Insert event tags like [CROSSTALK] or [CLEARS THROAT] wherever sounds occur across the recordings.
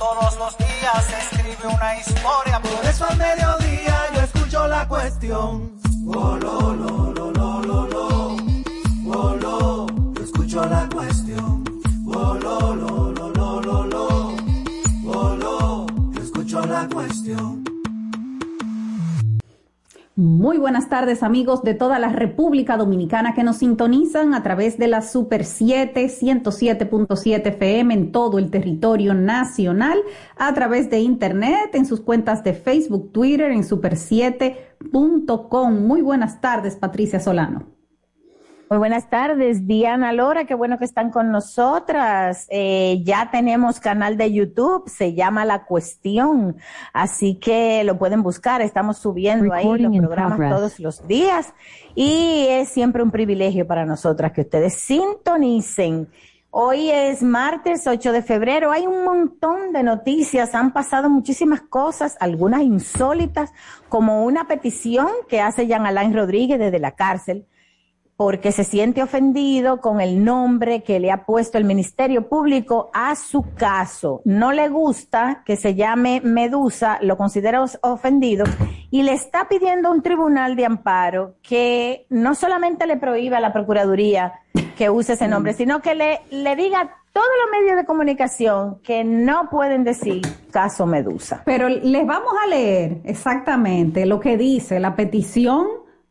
Todos los días escribe una historia. Por eso al mediodía yo escucho la cuestión. Oh, lo, lo, lo. Oh, yo escucho la cuestión. Muy buenas tardes amigos de toda la República Dominicana que nos sintonizan a través de la Super 7 107.7 FM en todo el territorio nacional, a través de internet, en sus cuentas de Facebook, Twitter, en super7.com. Muy buenas tardes, Patricia Solano. Muy buenas tardes, Diana Lora, qué bueno que están con nosotras. Eh, ya tenemos canal de YouTube, se llama La Cuestión, así que lo pueden buscar, estamos subiendo ahí los programas todos los días y es siempre un privilegio para nosotras que ustedes sintonicen. Hoy es martes 8 de febrero, hay un montón de noticias, han pasado muchísimas cosas, algunas insólitas, como una petición que hace Jean Alain Rodríguez desde la cárcel porque se siente ofendido con el nombre que le ha puesto el Ministerio Público a su caso. No le gusta que se llame Medusa, lo considera ofendido y le está pidiendo a un tribunal de amparo que no solamente le prohíba a la Procuraduría que use ese nombre, sino que le, le diga a todos los medios de comunicación que no pueden decir caso Medusa. Pero les vamos a leer exactamente lo que dice la petición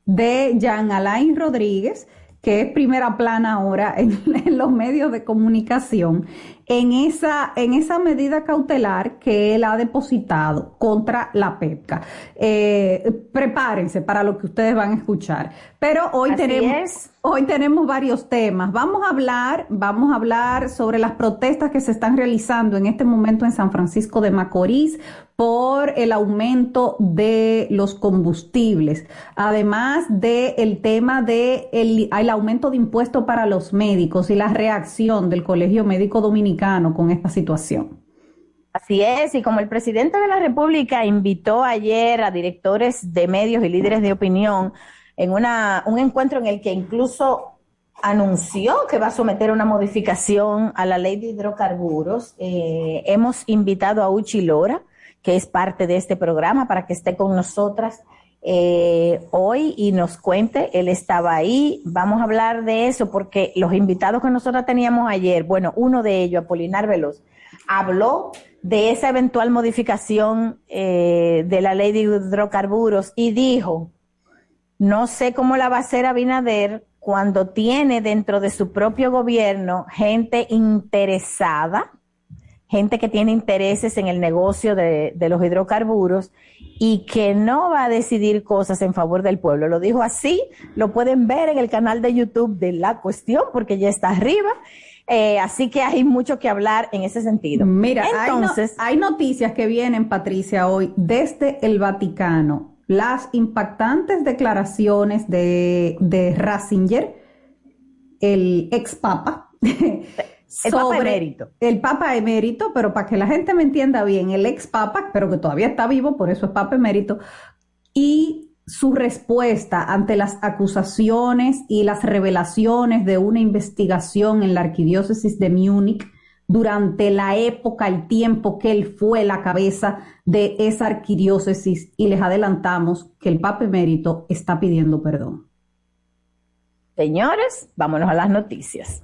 de Jean Alain Rodríguez, que es primera plana ahora en, [LAUGHS] los medios de comunicación, en esa, en esa medida cautelar que él ha depositado contra la PEPCA. Eh, prepárense para lo que ustedes van a escuchar. Pero hoy tenemos, hoy tenemos varios temas. Vamos a hablar, vamos a hablar sobre las protestas que se están realizando en este momento en San Francisco de Macorís por el aumento de los combustibles, además del el tema de el, el aumento de impuestos para los médicos y la reacción del Colegio Médico Dominicano con esta situación. Así es, y como el presidente de la República invitó ayer a directores de medios y líderes de opinión en una, un encuentro en el que incluso anunció que va a someter una modificación a la ley de hidrocarburos. Eh, hemos invitado a Uchi Lora, que es parte de este programa, para que esté con nosotras eh, hoy y nos cuente. Él estaba ahí. Vamos a hablar de eso porque los invitados que nosotros teníamos ayer, bueno, uno de ellos, Apolinar Veloz, habló de esa eventual modificación eh, de la ley de hidrocarburos y dijo no sé cómo la va a hacer Abinader cuando tiene dentro de su propio gobierno gente interesada, gente que tiene intereses en el negocio de, los hidrocarburos y que no va a decidir cosas en favor del pueblo. Lo dijo así, lo pueden ver en el canal de YouTube de La Cuestión porque ya está arriba. Eh, así que hay mucho que hablar en ese sentido. Mira, Entonces, hay noticias que vienen, Patricia, hoy desde el Vaticano las impactantes declaraciones de, de Ratzinger, el ex papa, [LAUGHS] el papa emérito. El papa emérito, pero para que la gente me entienda bien, el ex papa, pero que todavía está vivo, por eso es papa emérito, y su respuesta ante las acusaciones y las revelaciones de una investigación en la arquidiócesis de Múnich durante la época, el tiempo que él fue la cabeza de esa arquidiócesis y les adelantamos que el Papa Emérito está pidiendo perdón. Señores, vámonos a las noticias.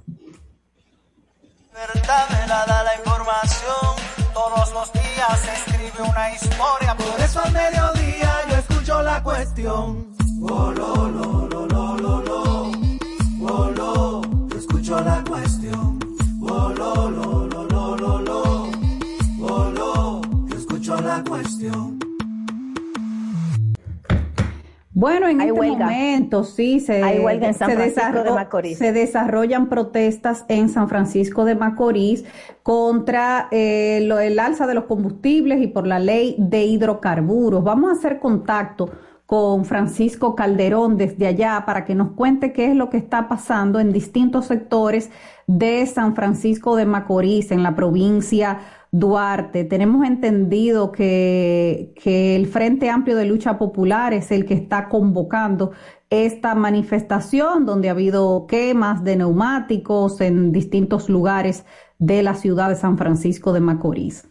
La información, todos los días se escribe una historia, por eso al mediodía yo escucho la cuestión. Bueno, en este momento sí se, se, desarrollan protestas en San Francisco de Macorís contra eh, el alza de los combustibles y por la ley de hidrocarburos. Vamos a hacer contacto con Francisco Calderón desde allá para que nos cuente qué es lo que está pasando en distintos sectores de San Francisco de Macorís, en la provincia Duarte. Tenemos entendido que, el Frente Amplio de Lucha Popular es el que está convocando esta manifestación donde ha habido quemas de neumáticos en distintos lugares de la ciudad de San Francisco de Macorís.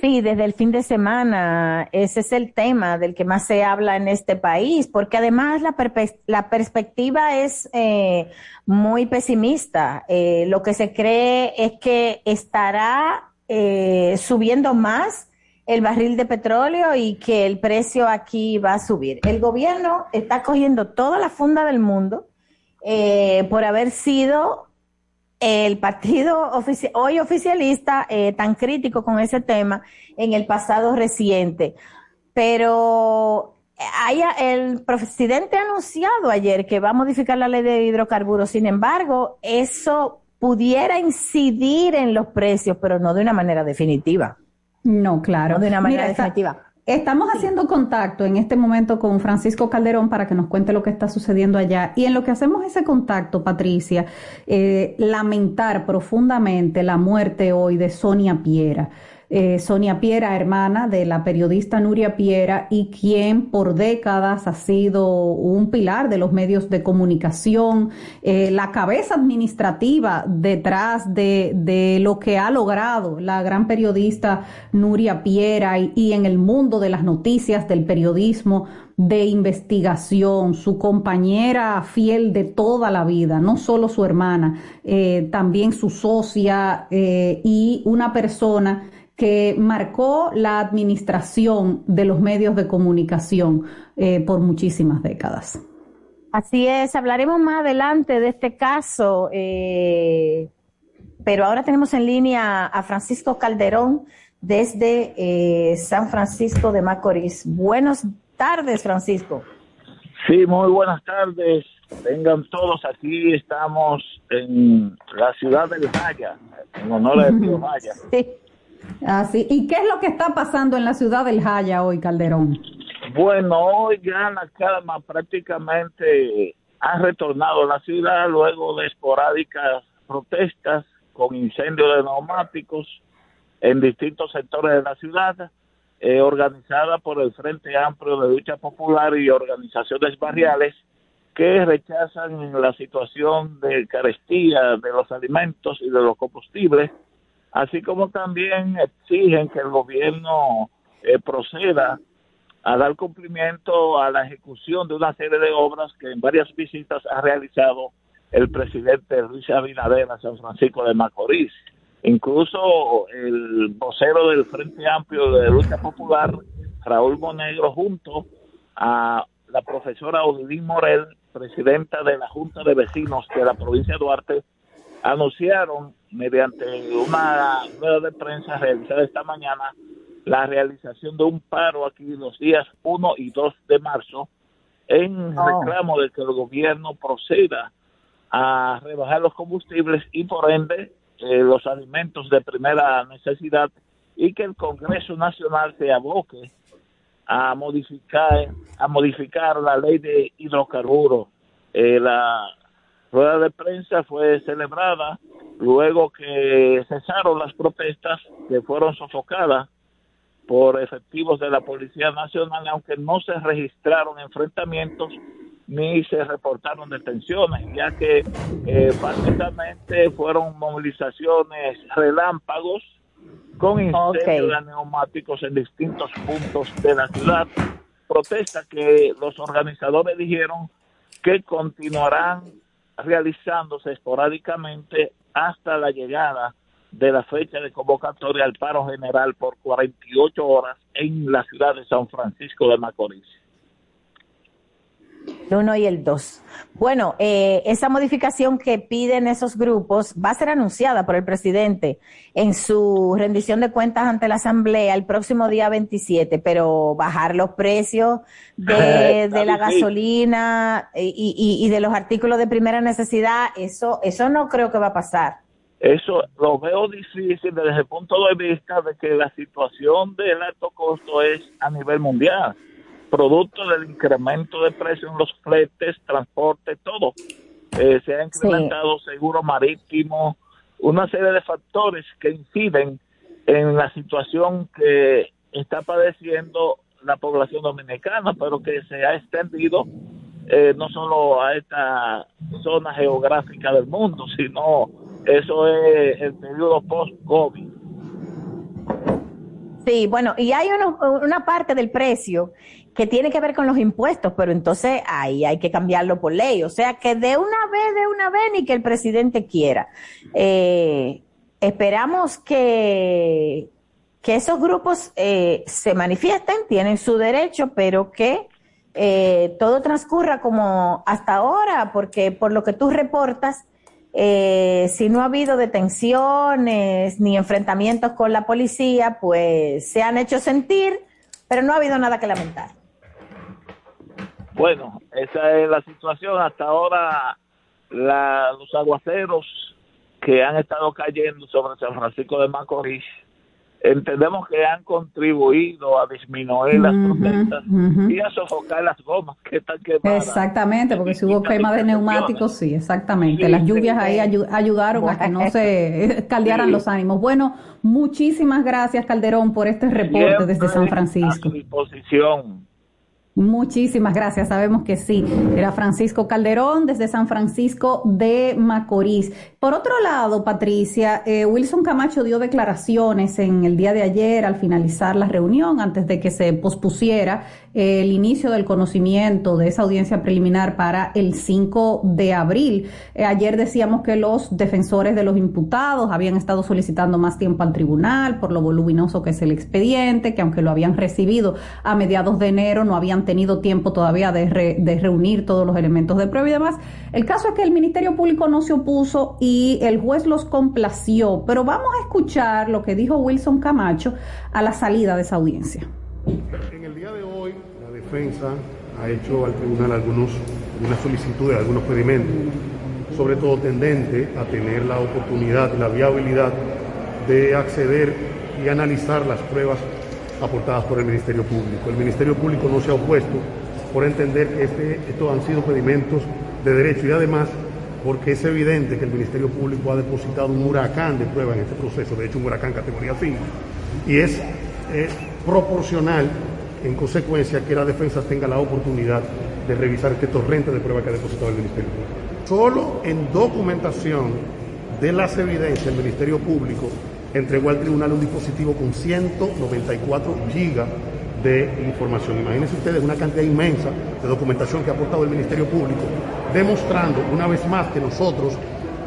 Sí, desde el fin de semana ese es el tema del que más se habla en este país, porque además la, perspectiva es eh, muy pesimista. Eh, lo que se cree es que estará eh, subiendo más el barril de petróleo y que el precio aquí va a subir. El gobierno está cogiendo toda la funda del mundo por haber sido el partido hoy oficialista eh, tan crítico con ese tema en el pasado reciente. Pero el presidente ha anunciado ayer que va a modificar la ley de hidrocarburos. Sin embargo, eso pudiera incidir en los precios, pero no de una manera definitiva. No, claro. No de una manera definitiva. Estamos haciendo contacto en este momento con Francisco Calderón para que nos cuente lo que está sucediendo allá. Y en lo que hacemos ese contacto, Patricia, eh, lamentar profundamente la muerte hoy de Sonia Piera. Eh, Sonia Piera, hermana de la periodista Nuria Piera y quien por décadas ha sido un pilar de los medios de comunicación, eh, la cabeza administrativa detrás de, lo que ha logrado la gran periodista Nuria Piera y, en el mundo de las noticias, del periodismo de investigación, su compañera fiel de toda la vida, no solo su hermana, eh, también su socia y una persona que marcó la administración de los medios de comunicación eh, por muchísimas décadas. Así es, hablaremos más adelante de este caso, eh, pero ahora tenemos en línea a Francisco Calderón desde eh, San Francisco de Macorís. Buenas tardes, Francisco. Sí, muy buenas tardes. Vengan todos aquí, estamos en la ciudad del Jaya, en honor a Tío Jaya. [LAUGHS] Sí. Así. ¿Y qué es lo que está pasando en la ciudad del Jaya hoy, Calderón? Bueno, hoy ya la calma prácticamente ha retornado a la ciudad luego de esporádicas protestas con incendios de neumáticos en distintos sectores de la ciudad, eh, organizada por el Frente Amplio de Lucha Popular y organizaciones barriales que rechazan la situación de carestía de los alimentos y de los combustibles así como también exigen que el gobierno eh, proceda a dar cumplimiento a la ejecución de una serie de obras que en varias visitas ha realizado el presidente Luis Abinader a San Francisco de Macorís. Incluso el vocero del Frente Amplio de Lucha Popular, Raúl Monegro, junto a la profesora Odilín Morel, presidenta de la Junta de Vecinos de la provincia de Duarte, anunciaron mediante una rueda de prensa realizada esta mañana la realización de un paro aquí los días 1 y 2 de marzo en oh. reclamo de que el gobierno proceda a rebajar los combustibles y por ende eh, los alimentos de primera necesidad y que el Congreso Nacional se aboque a modificar a modificar la ley de hidrocarburos. Eh, la rueda de prensa fue celebrada luego que cesaron las protestas que fueron sofocadas por efectivos de la Policía Nacional, aunque no se registraron enfrentamientos ni se reportaron detenciones, ya que eh, básicamente fueron movilizaciones relámpagos con incendios de neumáticos en distintos puntos de la ciudad. Protesta que los organizadores dijeron que continuarán realizándose esporádicamente hasta la llegada de la fecha de convocatoria al paro general por 48 horas en la ciudad de San Francisco de Macorís. El uno y el dos. Bueno, eh, esa modificación que piden esos grupos va a ser anunciada por el presidente en su rendición de cuentas ante la Asamblea el próximo día 27, pero bajar los precios de, [LAUGHS] la gasolina y, y, de los artículos de primera necesidad, eso, eso no creo que va a pasar. Eso lo veo difícil desde el punto de vista de que la situación del alto costo es a nivel mundial producto del incremento de precios en los fletes, transporte, todo. Eh, se ha incrementado seguro marítimo, una serie de factores que inciden en la situación que está padeciendo la población dominicana, pero que se ha extendido eh, no solo a esta zona geográfica del mundo, sino eso es el periodo post-COVID. Sí, bueno, y hay una parte del precio que tiene que ver con los impuestos, pero entonces ahí hay que cambiarlo por ley. O sea, que de una vez, de una vez, ni que el presidente quiera. Eh, esperamos que, que esos grupos eh, se manifiesten, tienen su derecho, pero que eh, todo transcurra como hasta ahora, porque por lo que tú reportas, eh, si no ha habido detenciones ni enfrentamientos con la policía, pues se han hecho sentir, pero no ha habido nada que lamentar. Bueno, esa es la situación. Hasta ahora los aguaceros que han estado cayendo sobre San Francisco de Macorís entendemos que han contribuido a disminuir las protestas y a sofocar las gomas que están quemadas. Exactamente, porque si hubo quema de neumáticos, sí, exactamente. las lluvias ahí ayudaron a que no se caldearan los ánimos. Bueno, muchísimas gracias Calderón por este reporte desde San Francisco. A disposición. Muchísimas gracias, sabemos que sí. Era Francisco Calderón desde San Francisco de Macorís. Por otro lado, Patricia, eh, Wilson Camacho dio declaraciones en el día de ayer al finalizar la reunión, antes de que se pospusiera el inicio del conocimiento de esa audiencia preliminar para el 5 de abril. Eh, ayer decíamos que los defensores de los imputados habían estado solicitando más tiempo al tribunal por lo voluminoso que es el expediente, que aunque lo habían recibido a mediados de enero, no habían tenido tiempo todavía de, reunir todos los elementos de prueba y demás. El caso es que el Ministerio Público no se opuso y el juez los complació, pero vamos a escuchar lo que dijo Wilson Camacho a la salida de esa audiencia. En el día de hoy, defensa ha hecho al tribunal algunos, algunas solicitudes, algunos pedimentos, sobre todo tendente a tener la oportunidad la viabilidad de acceder y analizar las pruebas aportadas por el Ministerio Público. El Ministerio Público no se ha opuesto por entender que este, estos han sido pedimentos de derecho y además porque es evidente que el Ministerio Público ha depositado un huracán de pruebas en este proceso, de hecho un huracán categoría 5, y es, es proporcional en consecuencia que la defensa tenga la oportunidad de revisar este torrente de pruebas que ha depositado el Ministerio Público. Solo en documentación de las evidencias el Ministerio Público entregó al tribunal un dispositivo con 194 gigas de información. Imagínense ustedes una cantidad inmensa de documentación que ha aportado el Ministerio Público, demostrando una vez más que nosotros,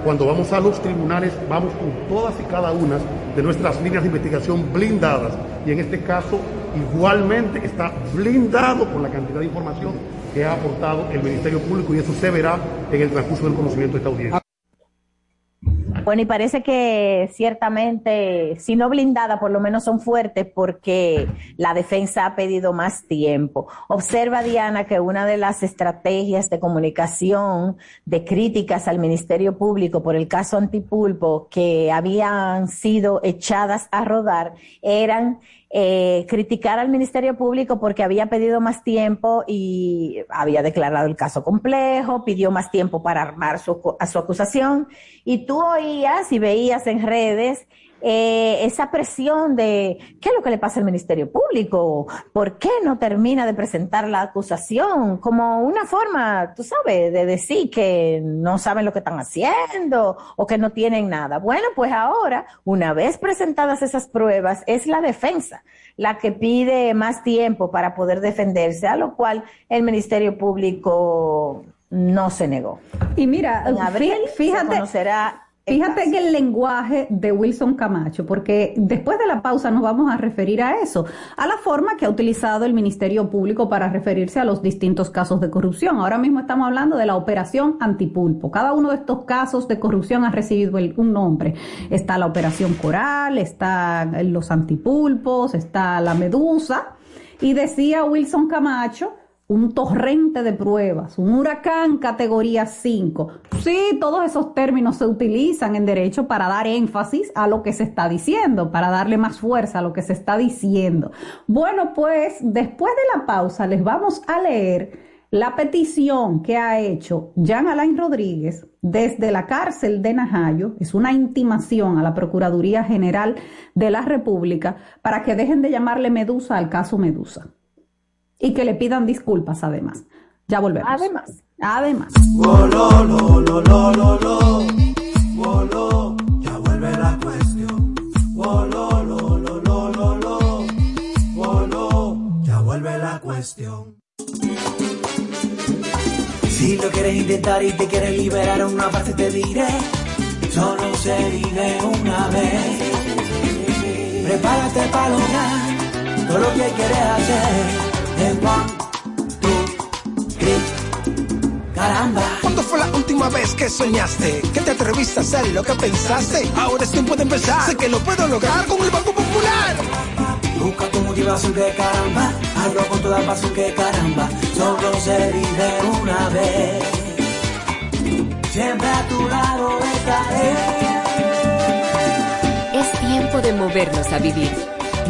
cuando vamos a los tribunales, vamos con todas y cada una de nuestras líneas de investigación blindadas. Y en este caso, igualmente está blindado por la cantidad de información que ha aportado el Ministerio Público y eso se verá en el transcurso del conocimiento de esta audiencia. Bueno, y parece que ciertamente, si no blindada, por lo menos son fuertes porque la defensa ha pedido más tiempo. Observa, Diana, que una de las estrategias de comunicación, de críticas al Ministerio Público por el caso Antipulpo que habían sido echadas a rodar eran eh, criticar al Ministerio Público porque había pedido más tiempo y había declarado el caso complejo, pidió más tiempo para armar su, a su acusación. Y tú oías y veías en redes eh, esa presión de qué es lo que le pasa al Ministerio Público, por qué no termina de presentar la acusación, como una forma, tú sabes, de decir que no saben lo que están haciendo o que no tienen nada. Bueno, pues ahora, una vez presentadas esas pruebas, es la defensa la que pide más tiempo para poder defenderse, a lo cual el Ministerio Público no se negó. Y mira, en abril fíjate, se conocerá Fíjate que el lenguaje de Wilson Camacho, porque después de la pausa nos vamos a referir a eso, a la forma que ha utilizado el Ministerio Público para referirse a los distintos casos de corrupción. Ahora mismo estamos hablando de la operación Antipulpo. Cada uno de estos casos de corrupción ha recibido un nombre. Está la operación Coral, está los antipulpos, está la Medusa. Y decía Wilson Camacho un torrente de pruebas, un huracán categoría 5. Sí, todos esos términos se utilizan en derecho para dar énfasis a lo que se está diciendo, para darle más fuerza a lo que se está diciendo. Bueno, pues después de la pausa les vamos a leer la petición que ha hecho Jean Alain Rodríguez desde la cárcel de Najayo, es una intimación a la Procuraduría General de la República para que dejen de llamarle Medusa al caso Medusa y que le pidan disculpas además. Ya volvemos. Además. Además. ya vuelve la cuestión. cuestión. Si lo quieres intentar y te quieres liberar una parte te diré, solo se vive una vez. Prepárate para lograr todo lo que quieres hacer. En one, two, three, caramba. ¿Cuándo fue la última vez que soñaste? Que te atreviste a hacer lo que pensaste? Ahora es tiempo de empezar. Sé que lo puedo lograr con el Banco Popular. Busca tu motivación que caramba, hazlo con toda pasión que caramba, solo se vive una vez. Siempre a tu lado estaré. Es tiempo de movernos a vivir.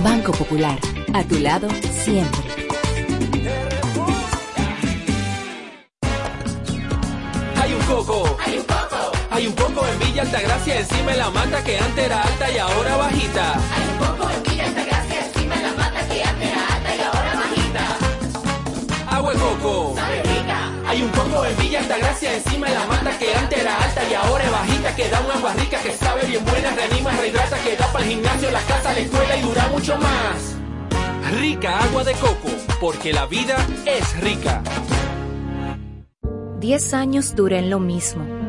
Banco Popular, a tu lado siempre. Hay un coco en Villa Altagracia encima de la mata que antes era alta y ahora bajita. Hay un coco en Villa Altagracia encima de la mata que antes era alta y ahora bajita. Agua de coco. Hay un coco en Villa Altagracia encima de la mata que antes era alta y ahora es bajita que da una agua rica que sabe bien buena, reanima, rehidrata, que da para el gimnasio, la casa, la escuela y dura mucho más. Rica agua de coco, porque la vida es rica. Diez años duré en lo mismo.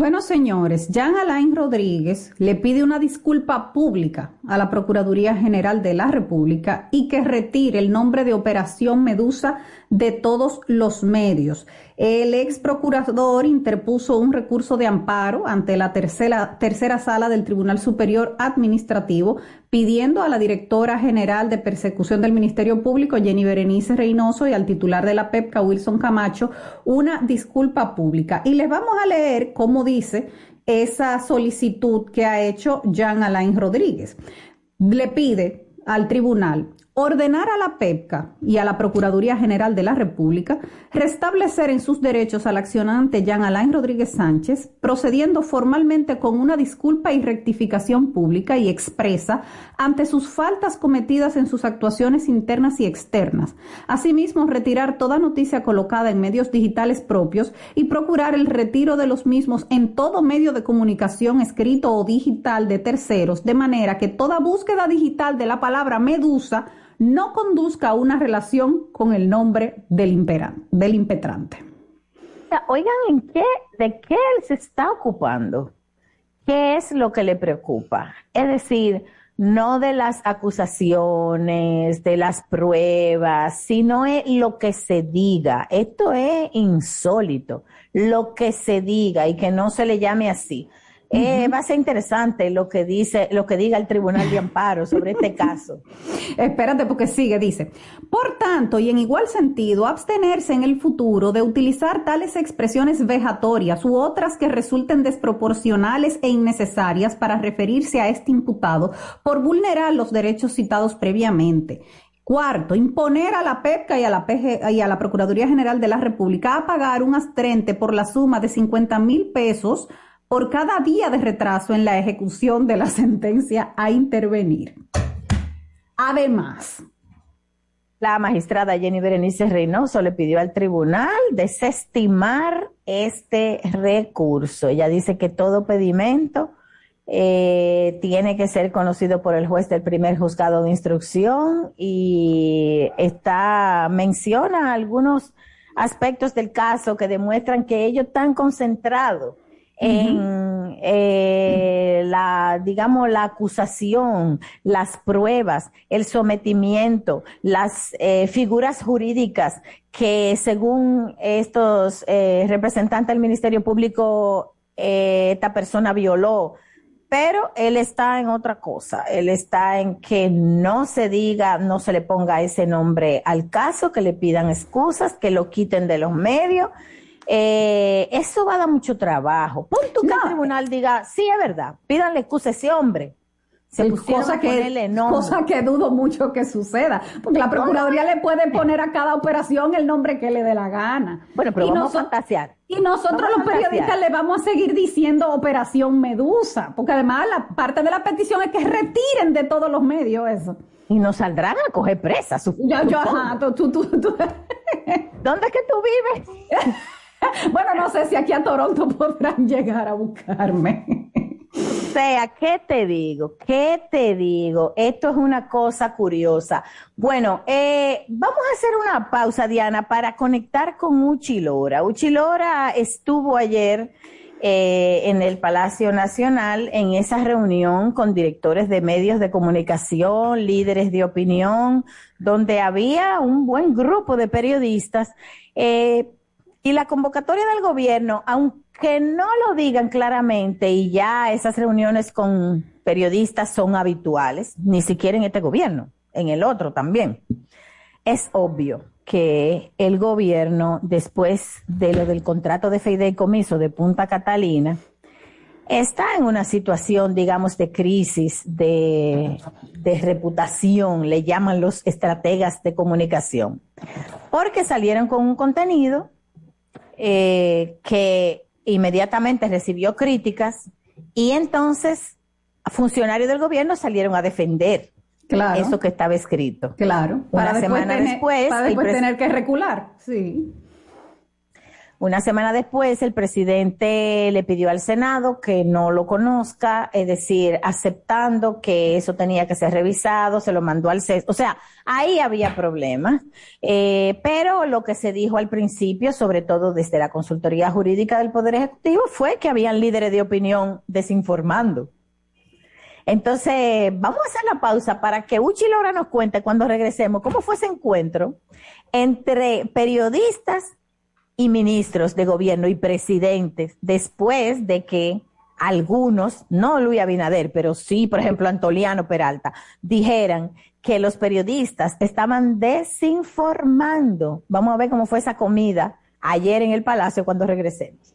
Bueno, señores, Jean Alain Rodríguez le pide una disculpa pública a la Procuraduría General de la República y que retire el nombre de Operación Medusa de todos los medios. El ex procurador interpuso un recurso de amparo ante la tercera, tercera sala del Tribunal Superior Administrativo pidiendo a la directora general de persecución del Ministerio Público, Jenny Berenice Reynoso, y al titular de la PEPCA, Wilson Camacho, una disculpa pública. Y les vamos a leer cómo dice esa solicitud que ha hecho Jean Alain Rodríguez. Le pide al tribunal ordenar a la PEPCA y a la Procuraduría General de la República restablecer en sus derechos al accionante Jean Alain Rodríguez Sánchez, procediendo formalmente con una disculpa y rectificación pública y expresa ante sus faltas cometidas en sus actuaciones internas y externas. Asimismo, retirar toda noticia colocada en medios digitales propios y procurar el retiro de los mismos en todo medio de comunicación escrito o digital de terceros, de manera que toda búsqueda digital de la palabra medusa no conduzca a una relación con el nombre del, imperan, del impetrante. Oigan, ¿en qué, ¿de qué él se está ocupando? ¿Qué es lo que le preocupa? Es decir, no de las acusaciones, de las pruebas, sino es lo que se diga. Esto es insólito, lo que se diga y que no se le llame así. Eh, va a ser interesante lo que dice, lo que diga el Tribunal de Amparo sobre este caso. [LAUGHS] Espérate porque sigue, dice. Por tanto, y en igual sentido, abstenerse en el futuro de utilizar tales expresiones vejatorias u otras que resulten desproporcionales e innecesarias para referirse a este imputado por vulnerar los derechos citados previamente. Cuarto, imponer a la PEPCA y a la, PG, y a la Procuraduría General de la República a pagar un astrente por la suma de 50 mil pesos por cada día de retraso en la ejecución de la sentencia a intervenir. Además, la magistrada Jenny Berenice Reynoso le pidió al tribunal desestimar este recurso. Ella dice que todo pedimento eh, tiene que ser conocido por el juez del primer juzgado de instrucción y está menciona algunos aspectos del caso que demuestran que ellos están concentrados en eh, la, digamos, la acusación, las pruebas, el sometimiento, las eh, figuras jurídicas que según estos eh, representantes del Ministerio Público, esta persona violó, pero él está en otra cosa. Él está en que no se diga, no se le ponga ese nombre al caso, que le pidan excusas, que lo quiten de los medios. Eh, eso va a dar mucho trabajo. Pon tú que el tribunal diga, sí, es verdad, pídanle excusa a ese hombre. Se cosa, que, cosa que dudo mucho que suceda, porque la Procuraduría le puede poner a cada operación el nombre que le dé la gana. Bueno, pero vamos a fantasear. Y nosotros los periodistas le vamos a seguir diciendo Operación Medusa, porque además la parte de la petición es que retiren de todos los medios eso. Y nos saldrán a coger presa. Su, yo, yo, ajá, tú, tú, tú. ¿Dónde es que tú vives? [LAUGHS] [LAUGHS] bueno, no sé si aquí a Toronto [LAUGHS] podrán llegar a buscarme. O sea, ¿qué te digo? ¿Qué te digo? Esto es una cosa curiosa. Bueno, eh, vamos a hacer una pausa, Diana, para conectar con Uchilora. Uchilora estuvo ayer eh, en el Palacio Nacional en esa reunión con directores de medios de comunicación, líderes de opinión, donde había un buen grupo de periodistas. Eh, y la convocatoria del gobierno, aunque no lo digan claramente y ya esas reuniones con periodistas son habituales, ni siquiera en este gobierno, en el otro también, es obvio que el gobierno, después de lo del contrato de fideicomiso de Punta Catalina, está en una situación, digamos, de crisis, de, de, reputación, le llaman los estrategas de comunicación, porque salieron con un contenido eh, que inmediatamente recibió críticas y entonces funcionarios del gobierno salieron a defender eso que estaba escrito. Claro. Una semana después. Para después tener que recular, sí. Una semana después, el presidente le pidió al Senado que no lo conozca, es decir, aceptando que eso tenía que ser revisado, se lo mandó al CES. O sea, ahí había problemas. Eh, pero lo que se dijo al principio, sobre todo desde la consultoría jurídica del Poder Ejecutivo, fue que habían líderes de opinión desinformando. Entonces, vamos a hacer la pausa para que Uchi Laura nos cuente cuando regresemos cómo fue ese encuentro entre periodistas y ministros de gobierno y presidentes después de que algunos, no Luis Abinader, pero sí, por ejemplo, Antoliano Peralta, dijeran que los periodistas estaban desinformando. Vamos a ver cómo fue esa comida ayer en el Palacio cuando regresemos.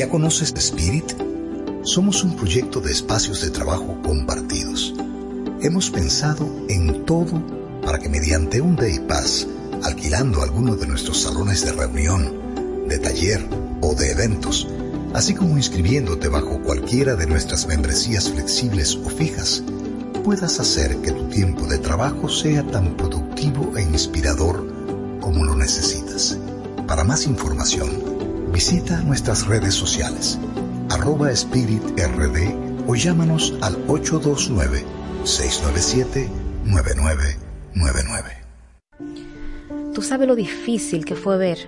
¿Ya conoces Spirit? Somos un proyecto de espacios de trabajo compartidos. Hemos pensado en todo para que mediante un Day Pass, alquilando alguno de nuestros salones de reunión, de taller o de eventos, así como inscribiéndote bajo cualquiera de nuestras membresías flexibles o fijas, puedas hacer que tu tiempo de trabajo sea tan productivo e inspirador como lo necesitas. Para más información, Visita nuestras redes sociales, arroba Spirit RD o llámanos al 829-697-9999. Tú sabes lo difícil que fue ver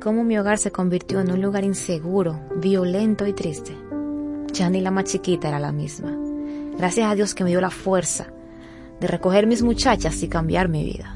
cómo mi hogar se convirtió en un lugar inseguro, violento y triste. Ya ni la más chiquita era la misma. Gracias a Dios que me dio la fuerza de recoger mis muchachas y cambiar mi vida.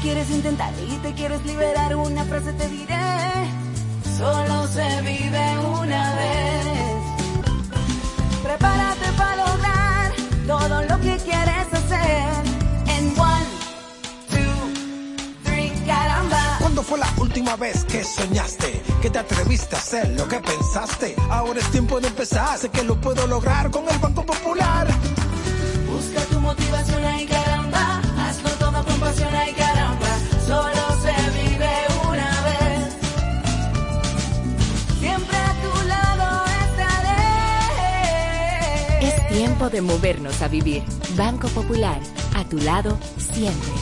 Quieres intentar y te quieres liberar, una frase te diré. Solo se vive una vez. Prepárate para lograr todo lo que quieres hacer. En one, two, three, caramba. ¿Cuándo fue la última vez que soñaste? Que te atreviste a hacer lo que pensaste. Ahora es tiempo de empezar. Sé que lo puedo lograr con el Banco Popular. Busca tu motivación ahí, caramba. Hazlo todo con pasión ahí, tiempo de movernos a vivir. Banco Popular, a tu lado siempre.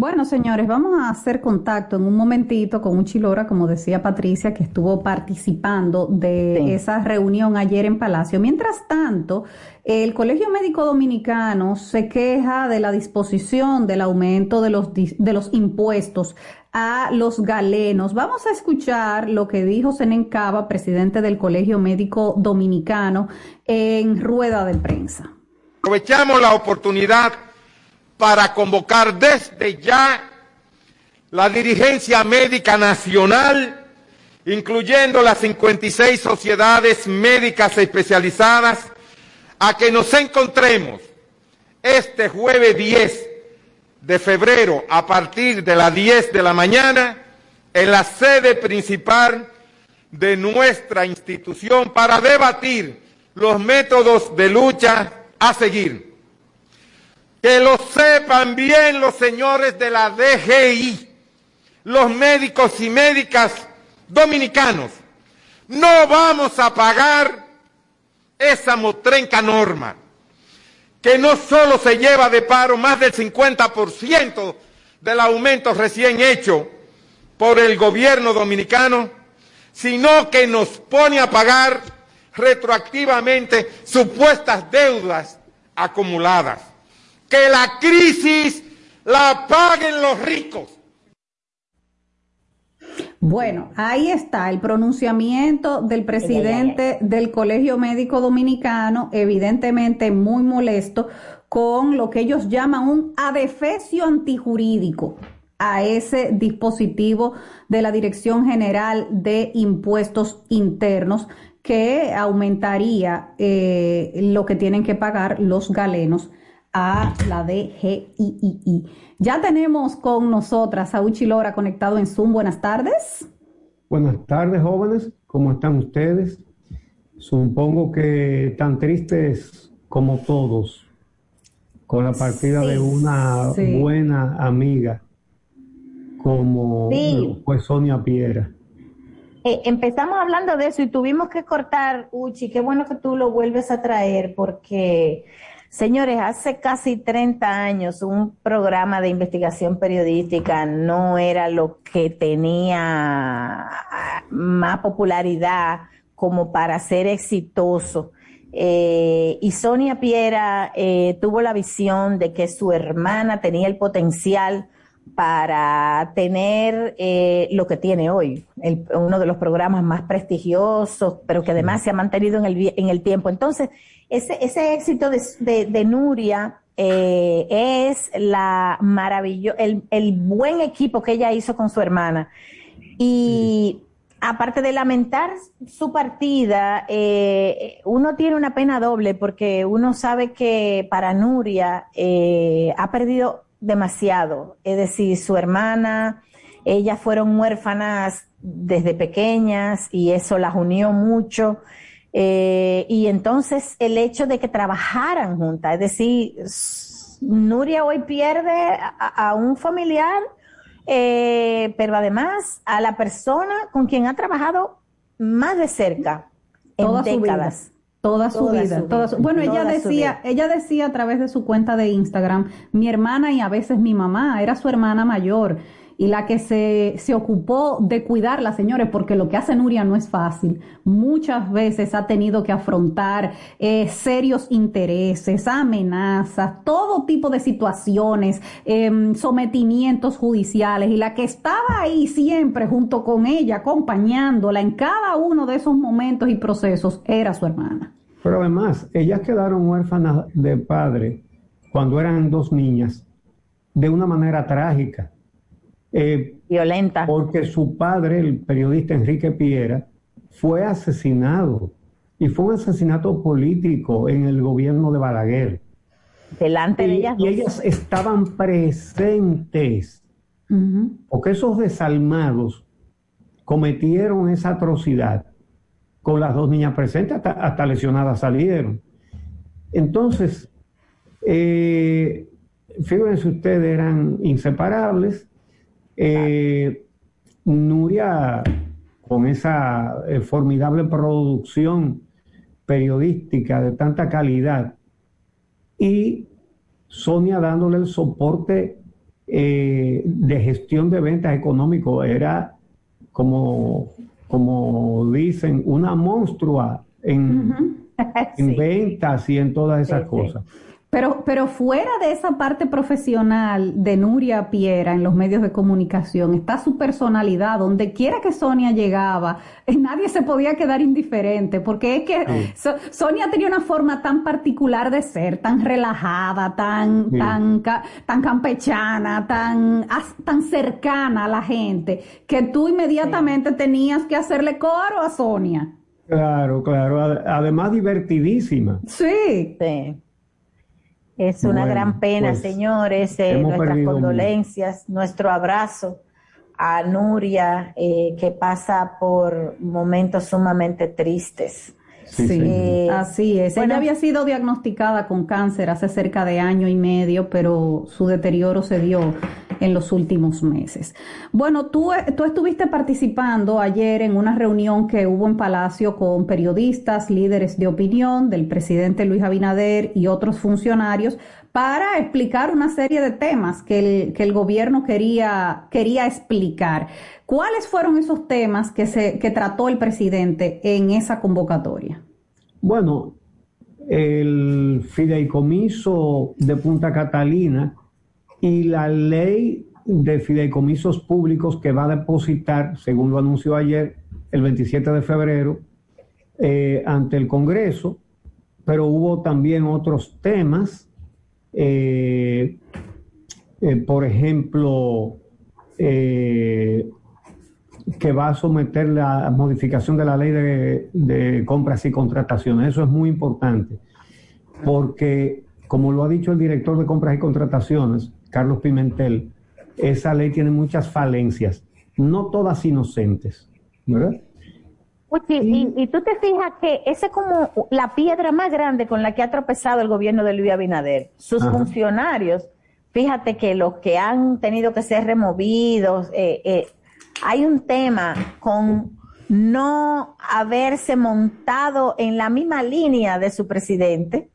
Bueno, señores, vamos a hacer contacto en un momentito con un chilora, como decía Patricia, que estuvo participando de Sí. esa reunión ayer en Palacio. Mientras tanto, el Colegio Médico Dominicano se queja de la disposición del aumento de los, dis- de los impuestos a los galenos. Vamos a escuchar lo que dijo Senen Cava, presidente del Colegio Médico Dominicano, en rueda de prensa. Aprovechamos la oportunidad para convocar desde ya la dirigencia médica nacional, incluyendo las 56 sociedades médicas especializadas, a que nos encontremos este jueves 10 de febrero a partir de las 10 de la mañana en la sede principal de nuestra institución para debatir los métodos de lucha a seguir. Que lo sepan bien los señores de la DGI, los médicos y médicas dominicanos. No vamos a pagar esa motrenca norma que no solo se lleva de paro más del 50% del aumento recién hecho por el gobierno dominicano, sino que nos pone a pagar retroactivamente supuestas deudas acumuladas. Que la crisis la paguen los ricos. Bueno, ahí está el pronunciamiento del presidente del Colegio Médico Dominicano, evidentemente muy molesto con lo que ellos llaman un adefesio antijurídico a ese dispositivo de la Dirección General de Impuestos Internos que aumentaría eh, lo que tienen que pagar los galenos a la DGII. Ya tenemos con nosotras a Uchi Lora conectado en Zoom. Buenas tardes. Buenas tardes, jóvenes. ¿Cómo están ustedes? Supongo que tan tristes como todos con la partida de una sí. buena amiga como Sí. pues Sonia Piera. Eh, empezamos hablando de eso y tuvimos que cortar, Uchi, qué bueno que tú lo vuelves a traer porque, señores, hace casi 30 años un programa de investigación periodística no era lo que tenía ah, más popularidad como para ser exitoso. Eh, y Sonia Piera eh, tuvo la visión de que su hermana tenía el potencial para tener eh, lo que tiene hoy, el- uno de los programas más prestigiosos, pero que además se ha mantenido en el, en el tiempo. Entonces, ese, ese éxito de, de- de Nuria eh, es la maravillo el, el buen equipo que ella hizo con su hermana. Y aparte de lamentar su partida, eh, uno tiene una pena doble porque uno sabe que para Nuria eh, ha perdido demasiado. Es decir, su hermana, ellas fueron huérfanas desde pequeñas y eso las unió mucho. Eh, y entonces el hecho de que trabajaran juntas, es decir, Nuria hoy pierde a, a un familiar, eh, pero además a la persona con quien ha trabajado más de cerca en Toda su vida. décadas. Toda su Toda vida, su toda su- vida. bueno, ella Toda decía, ella decía a través de su cuenta de Instagram, mi hermana y a veces mi mamá, era su hermana mayor. Y la que se, se ocupó de cuidarla, señores, porque lo que hace Nuria no es fácil. Muchas veces ha tenido que afrontar eh, serios intereses, amenazas, todo tipo de situaciones, em, sometimientos judiciales y la que estaba ahí siempre junto con ella, acompañándola en cada uno de esos momentos y procesos, era su hermana. Pero además, ellas quedaron huérfanas de padre cuando eran dos niñas, de una manera trágica. Eh, Violenta. Porque su padre, el periodista Enrique Piera, fue asesinado. Y fue un asesinato político en el gobierno de Balaguer. Delante de ellas. Y ellas estaban presentes. Porque esos desalmados cometieron esa atrocidad con las dos niñas presentes, hasta, hasta lesionadas salieron. Entonces, eh, fíjense ustedes, eran inseparables. Eh, Nuria, con esa eh, formidable producción periodística de tanta calidad, y Sonia dándole el soporte eh, de gestión de ventas económicos, era como, como dicen, una monstrua en, [LAUGHS] en ventas y en todas esas cosas. Pero, pero fuera de esa parte profesional de Nuria Piera en los medios de comunicación, está su personalidad, donde quiera que Sonia llegaba, eh, nadie se podía quedar indiferente, porque es que Sonia tenía una forma tan particular de ser, tan relajada, tan, tan, tan campechana, tan, tan cercana a la gente, que tú inmediatamente tenías que hacerle coro a Sonia. Claro, claro, además divertidísima. Sí. Sí. Es una gran pena, pues, señores. Eh, nuestras condolencias, nuestro abrazo a Nuria, eh, que pasa por momentos sumamente tristes. Sí, eh, así es. Ella había sido diagnosticada con cáncer hace cerca de año y medio, pero su deterioro se dio en los últimos meses. Bueno, tú, tú estuviste participando ayer en una reunión que hubo en Palacio con periodistas, líderes de opinión del presidente Luis Abinader y otros funcionarios para explicar una serie de temas que el, que el gobierno quería, quería explicar. ¿Cuáles fueron esos temas que, se, que trató el presidente en esa convocatoria? Bueno, el fideicomiso de Punta Catalina y la ley de fideicomisos públicos que va a depositar, según lo anunció ayer, el 27 de febrero, eh, ante el Congreso, pero hubo también otros temas, eh, eh, por ejemplo, que va a someter la modificación de la ley de, de compras y contrataciones. Eso es muy importante, porque, como lo ha dicho el director de compras y contrataciones, Carlos Pimentel, esa ley tiene muchas falencias, no todas inocentes, ¿verdad? Y, tú te fijas que esa es como la piedra más grande con la que ha tropezado el gobierno de Luis Abinader. Sus funcionarios, fíjate que los que han tenido que ser removidos, eh, eh, hay un tema con no haberse montado en la misma línea de su presidente,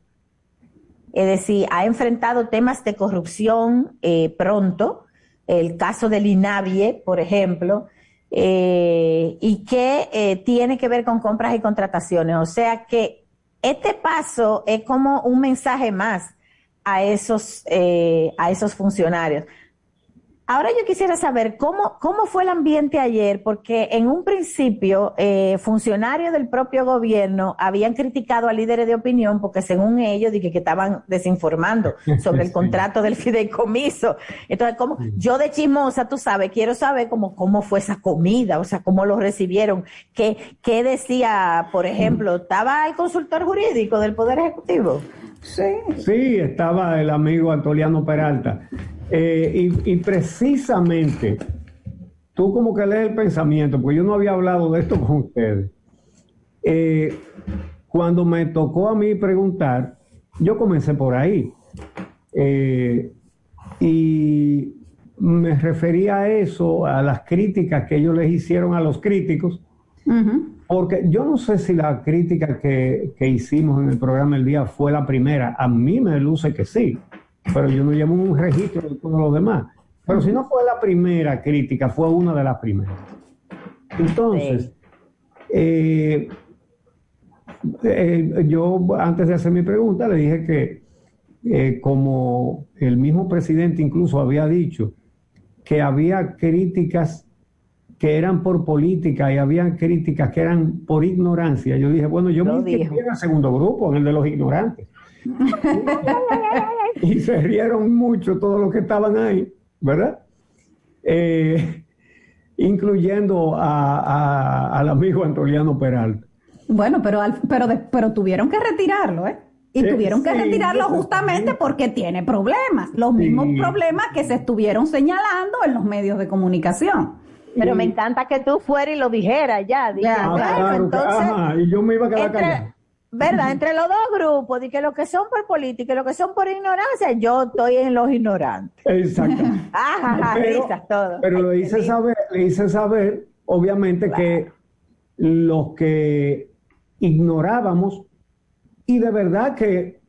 es decir, ha enfrentado temas de corrupción eh, pronto, el caso del INAVIE, por ejemplo, eh, y que eh, tiene que ver con compras y contrataciones. O sea que este paso es como un mensaje más a esos, a esos funcionarios. Ahora yo quisiera saber cómo, cómo fue el ambiente ayer, porque en un principio eh, funcionarios del propio gobierno habían criticado a líderes de opinión porque según ellos dije que estaban desinformando [LAUGHS] sobre el contrato del fideicomiso. Entonces, como yo de chismosa, tú sabes, quiero saber cómo, cómo fue esa comida, o sea, cómo lo recibieron, qué, qué decía, por ejemplo, ¿estaba el consultor jurídico del Poder Ejecutivo? Sí. Sí, estaba el amigo Antoliano Peralta. Eh, y, precisamente, tú como que lees el pensamiento, porque yo no había hablado de esto [LAUGHS] con ustedes. Eh, cuando me tocó a mí preguntar, yo comencé por ahí. Eh, y me refería a eso, a las críticas que ellos les hicieron a los críticos, porque yo no sé si la crítica que, que, hicimos en el programa el día fue la primera, a mí me luce que sí pero yo no llevo un registro de todos los demás. Pero si no fue la primera crítica, fue una de las primeras. Entonces, eh, eh, yo antes de hacer mi pregunta le dije que eh, como el mismo presidente incluso había dicho que había críticas que eran por política y había críticas que eran por ignorancia, yo dije, bueno, yo Lo me en el segundo grupo, en el de los ignorantes. [LAUGHS] [LAUGHS] y se rieron mucho todos los que estaban ahí, ¿verdad? Eh, incluyendo a- a- al amigo Antoliano Peralta. Bueno, pero, al- pero, de- pero tuvieron que retirarlo, ¿eh? Y Eh, tuvieron que sí, retirarlo justamente porque tiene problemas, los mismos Sí. problemas que se estuvieron señalando en los medios de comunicación. Pero me encanta que tú fueras y lo dijeras ya. Dije, Ah, claro, que- entonces, ajá, y yo me iba a quedar callado. ¿Verdad? Entre los dos grupos, de que lo que son por política y lo que son por ignorancia, yo estoy en los ignorantes. Exactamente. [LAUGHS] Ajá, Pero- risas, todo. Pero le hice saber, le hice saber, obviamente, que los que ignorábamos, y de verdad que,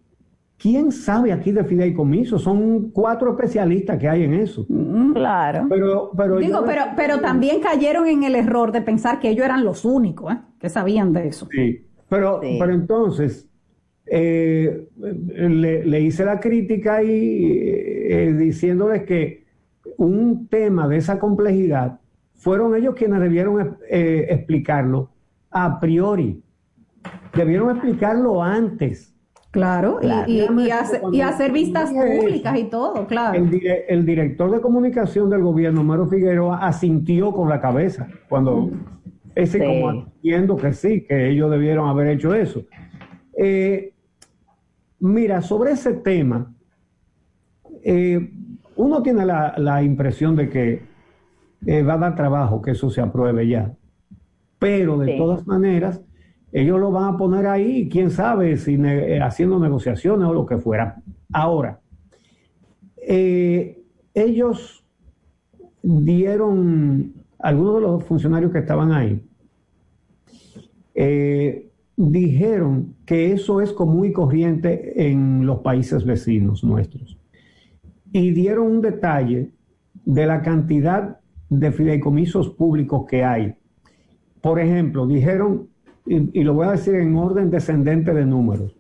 ¿quién sabe aquí de fideicomiso? Son cuatro especialistas que hay en eso. Claro. Pero, pero Digo, pero, pero también cayeron en el error de pensar que ellos eran los únicos, ¿eh? Que sabían de eso. Sí, pero, Sí. pero entonces eh, le, le hice la crítica y eh, diciéndoles que un tema de esa complejidad fueron ellos quienes debieron eh, explicarlo a priori. Debieron explicarlo antes. Claro, y- Claro. Y, y Dígame, hace- cuando- y hacer vistas públicas eso, y todo, claro. El, dire- el director de comunicación del gobierno, Maro Figueroa, asintió con la cabeza cuando ese Sí. como entiendo que sí, que ellos debieron haber hecho eso. Eh, mira, sobre ese tema, eh, uno tiene la, la impresión de que eh, va a dar trabajo que eso se apruebe ya. Pero de Sí. todas maneras, ellos lo van a poner ahí, quién sabe, si ne- haciendo negociaciones o lo que fuera. Ahora, eh, ellos dieron, algunos de los funcionarios que estaban ahí, eh, dijeron que eso es común y corriente en los países vecinos nuestros. Y dieron un detalle de la cantidad de fideicomisos públicos que hay. Por ejemplo, dijeron, y, y lo voy a decir en orden descendente de números,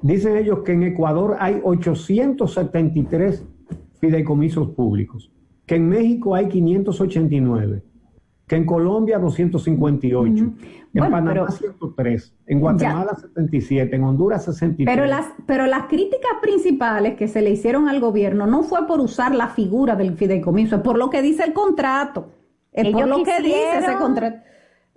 dicen ellos que en Ecuador hay 873 fideicomisos públicos, que en México hay 589, que en Colombia 258, en Bueno, Panamá pero- 103, en Guatemala 77, en Honduras 63. Pero las, pero las críticas principales que se le hicieron al gobierno no fue por usar la figura del fideicomiso, es por lo que dice el contrato. Es por lo que dice ese contrato.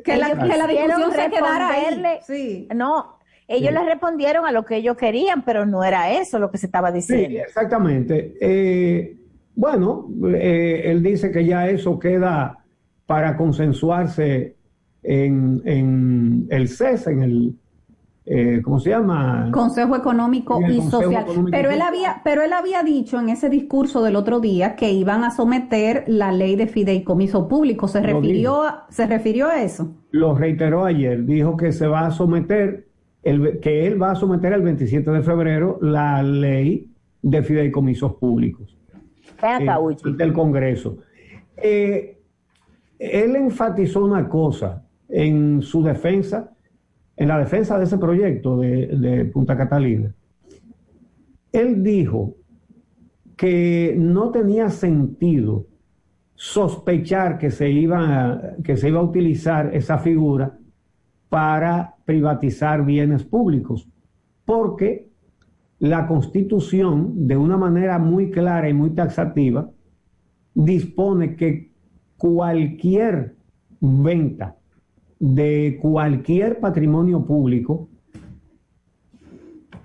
Que la, que la discusión se quedara ahí. Sí. No, ellos Sí. le respondieron a lo que ellos querían, pero no era eso lo que se estaba Sí, diciendo. exactamente. Eh, bueno, eh, él dice que ya eso queda para consensuarse en, en el CES, en el, eh, ¿cómo se llama? Consejo Económico y Consejo Social. Económico pero él había, pero él había dicho en ese discurso del otro día que iban a someter la ley de fideicomiso público. Se Lo refirió, a- se refirió a eso. Lo reiteró ayer, dijo que se va a someter, el, que él va a someter el 27 de febrero la ley de fideicomisos públicos. Acá, eh, Uchi. ante el Congreso. Eh, él enfatizó una cosa en su defensa, en la defensa de ese proyecto de, de Punta Catalina. Él dijo que no tenía sentido sospechar que se iba, a- que se iba a utilizar esa figura para privatizar bienes públicos, porque la Constitución, de una manera muy clara y muy taxativa, dispone que cualquier venta de cualquier patrimonio público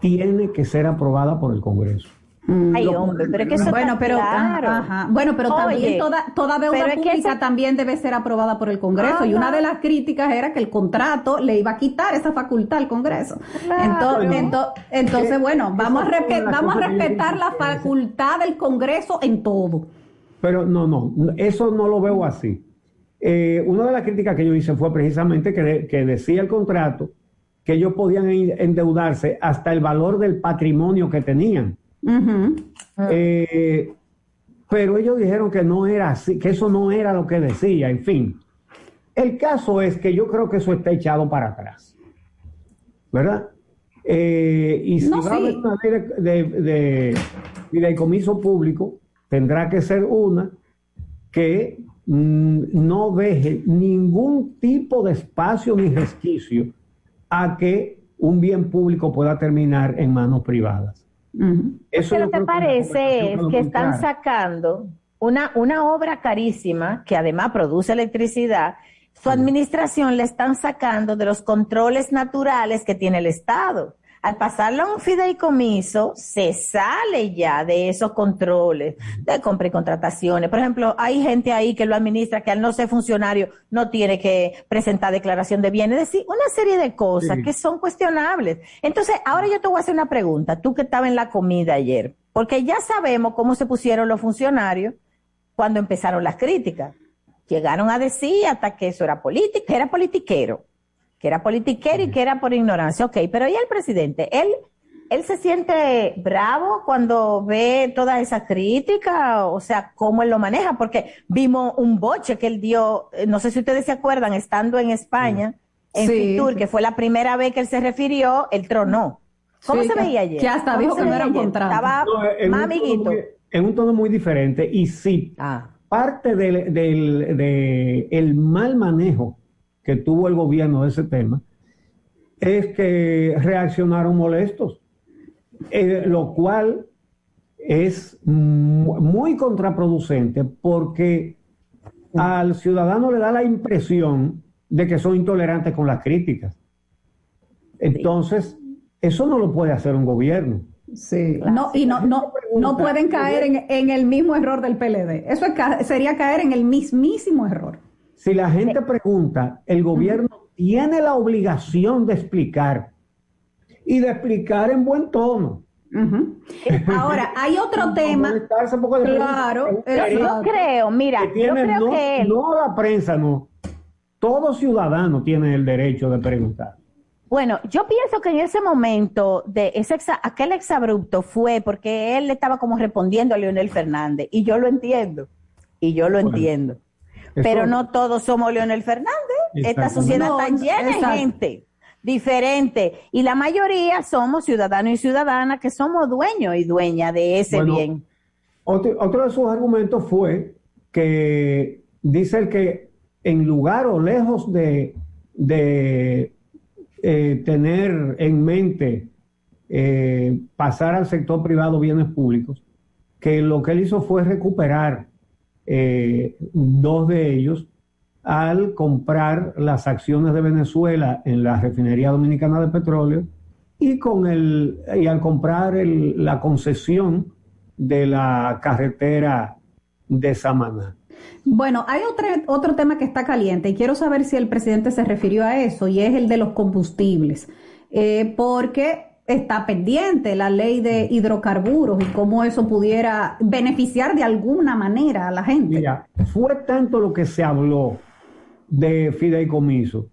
tiene que ser aprobada por el Congreso. Ay, Lo- hombre, pero es que eso Bueno, está pero, claro. ajá. bueno, pero también toda, toda deuda pero es que pública eso- también debe ser aprobada por el Congreso. Y una de las críticas era que el contrato le iba a quitar esa facultad al Congreso. Claro. Entonces, ento- entonces, bueno, vamos a, vamos a respetar la facultad del Congreso en todo. Pero no, no, eso no lo veo así. Eh, una de las críticas que yo hice fue precisamente que, de- que decía el contrato que ellos podían en- endeudarse hasta el valor del patrimonio que tenían. Eh, pero ellos dijeron que no era así, que eso no era lo que decía, en fin. El caso es que yo creo que eso está echado para atrás, ¿verdad? Eh, y si No, va a haber sí. una ley de, de, de fideicomiso público, tendrá que ser una que mm, no deje ningún tipo de espacio ni resquicio a que un bien público pueda terminar en manos privadas. Eso que lo que parece es que están clara. sacando una, una obra carísima que además produce electricidad. Su administración le están sacando de los controles naturales que tiene el Estado. Al pasarlo a un fideicomiso, se sale ya de esos controles de compra y contrataciones. Por ejemplo, hay gente ahí que lo administra que al no ser funcionario no tiene que presentar declaración de bienes. Es decir, una serie de cosas Sí. que son cuestionables. Entonces, ahora yo te voy a hacer una pregunta, tú que estabas en la comida ayer, porque ya sabemos cómo se pusieron los funcionarios cuando empezaron las críticas. Llegaron a decir hasta que eso era política, era politiquero, que era politiquero y que era por ignorancia. Ok, pero ¿y el presidente? Él, él se siente bravo cuando ve toda esa crítica, o sea, cómo él lo maneja, porque vimos un boche que él dio, eh, no sé si ustedes se acuerdan, estando en España, en Sí. Fitur, que fue la primera vez que él se refirió, él tronó. ¿Cómo Sí, se veía ayer? que hasta ¿Cómo dijo que no era un contrato. Estaba No, en más un tono amiguito. muy- en un tono muy diferente y sí, parte del, del- de el mal manejo que tuvo el gobierno de ese tema es que reaccionaron molestos, eh, lo cual es mu- muy contraproducente porque al ciudadano le da la impresión de que son intolerantes con las críticas. Entonces, eso no lo puede hacer un gobierno. Sí. No, y no, no, no pueden caer en, en el mismo error del PLD. Eso es ca- sería caer en el mismísimo error. Si la gente pregunta, el gobierno tiene la obligación de explicar y de explicar en buen tono. [LAUGHS] Ahora, hay otro tema. Claro, Yo creo, mira, que yo creo no, que él, no la prensa, no. Todo ciudadano tiene el derecho de preguntar. bueno, yo pienso que en ese momento de ese exa- aquel exabrupto fue porque él le estaba como respondiendo a Leonel Fernández y yo lo entiendo y yo lo entiendo. Pero no todos somos Leonel Fernández. Esta sociedad No, está llena de gente diferente y la mayoría somos ciudadanos y ciudadanas que somos dueños y dueñas de ese Bueno, bien. Otro, otro de sus argumentos fue que dice el que en lugar o lejos de, de eh, tener en mente eh, pasar al sector privado bienes públicos, que lo que él hizo fue recuperar eh, dos de ellos al comprar las acciones de Venezuela en la refinería dominicana de petróleo y con el y al comprar el- la concesión de la carretera de Samaná. Bueno, hay otro, otro tema que está caliente y quiero saber si el presidente se refirió a eso y es el de los combustibles, Eh, porque está pendiente la ley de hidrocarburos y cómo eso pudiera beneficiar de alguna manera a la gente. Mira, fue tanto lo que se habló de fideicomiso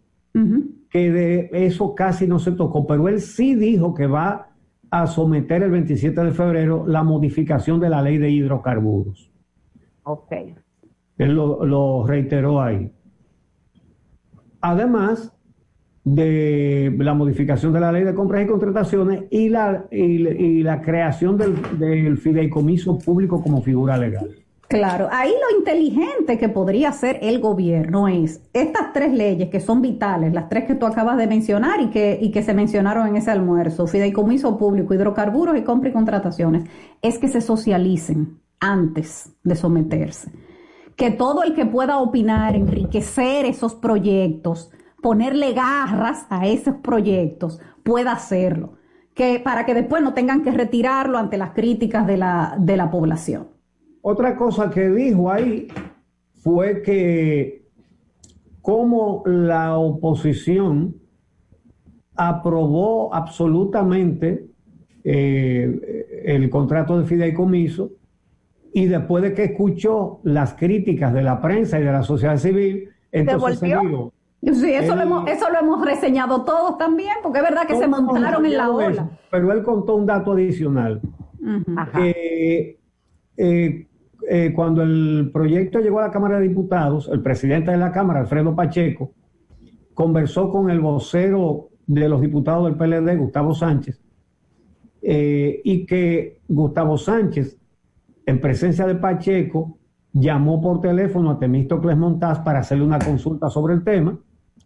que de eso casi no se tocó, pero él sí dijo que va a someter el 27 de febrero la modificación de la ley de hidrocarburos. Ok. Él lo, lo reiteró ahí. Además de la modificación de la ley de compras y contrataciones y la, y, la creación del, del fideicomiso público como figura legal. Claro, ahí lo inteligente que podría hacer el gobierno es estas tres leyes que son vitales, las tres que tú acabas de mencionar y que, y que se mencionaron en ese almuerzo, fideicomiso público, hidrocarburos y compra y contrataciones, es que se socialicen antes de someterse. Que todo el que pueda opinar, enriquecer esos proyectos, ponerle garras a esos proyectos, pueda hacerlo. Que, para que después no tengan que retirarlo ante las críticas de la, de la población. Otra cosa que dijo ahí fue que como la oposición aprobó absolutamente eh, el contrato de fideicomiso y después de que escuchó las críticas de la prensa y de la sociedad civil, entonces se dijo, Sí, eso, Él- lo hemos, eso lo hemos reseñado todos también, porque es verdad que se montaron en la ola. eso, pero él contó un dato adicional, que eh, eh, cuando el proyecto llegó a la Cámara de Diputados, el presidente de la Cámara, Alfredo Pacheco, conversó con el vocero de los diputados del PLD, Gustavo Sánchez, eh, y que Gustavo Sánchez, en presencia de Pacheco, llamó por teléfono a Temístocles Montaz para hacerle una consulta sobre el tema.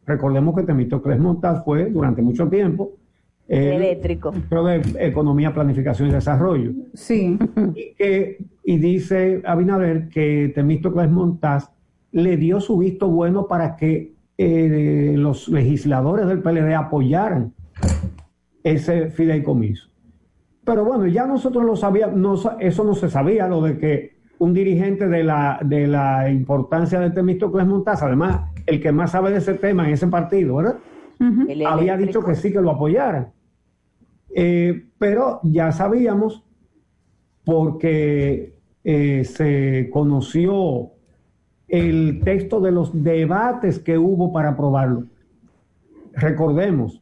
Recordemos que Temístocles Montaz fue durante mucho tiempo el Eléctrico. ministro de Economía, Planificación y Desarrollo. Sí. Y, que, y dice Abinader que Temístocles Montaz le dio su visto bueno para que eh, los legisladores del PLD apoyaran ese fideicomiso. Pero bueno, ya nosotros lo sabíamos, no eso no se sabía, lo de que un dirigente de la, de la importancia de Temístocles Montaz, además el que más sabe de ese tema en ese partido, ¿verdad? Había eléctrico. dicho que sí, que lo apoyaran. Eh, pero ya sabíamos, porque eh, se conoció el texto de los debates que hubo para aprobarlo. Recordemos,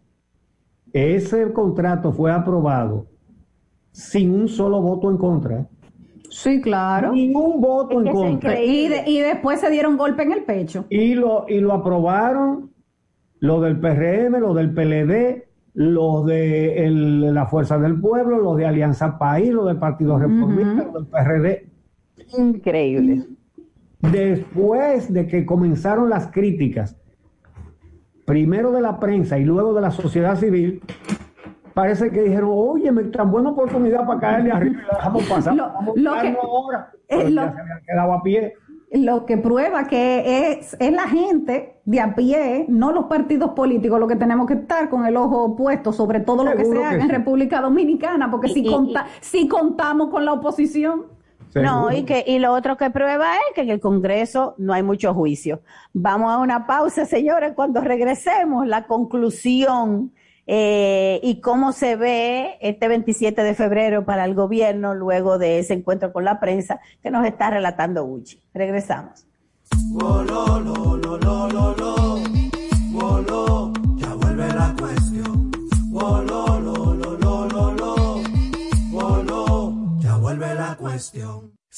ese contrato fue aprobado sin un solo voto en contra. Sí, claro. Ningún voto en Es contra. Y, de- y después se dieron golpe en el pecho. Y lo, y lo aprobaron lo del PRM, lo del PLD, los de el- la Fuerza del Pueblo, los de Alianza País, los del Partido Reformista, los del PRD. Increíble. Después de que comenzaron las críticas, primero de la prensa y luego de la sociedad civil, parece que dijeron, oye, me tan buena oportunidad para caerle arriba y la dejamos pasar. Lo- Vamos lo a que- ahora. eh, Pero lo- ya se habían quedado a pie. Lo que prueba que es, es la gente de a pie, no los partidos políticos, lo que tenemos que estar con el ojo puesto sobre todo lo que se haga en sí. República Dominicana, porque Y- si, y- conta- si contamos con la oposición. No, y que y lo otro que prueba es que en el Congreso no hay mucho juicio. Vamos a una pausa, señores, cuando regresemos, la conclusión eh, y cómo se ve este 27 de febrero para el gobierno luego de ese encuentro con la prensa que nos está relatando Uchi. Regresamos. Wolo,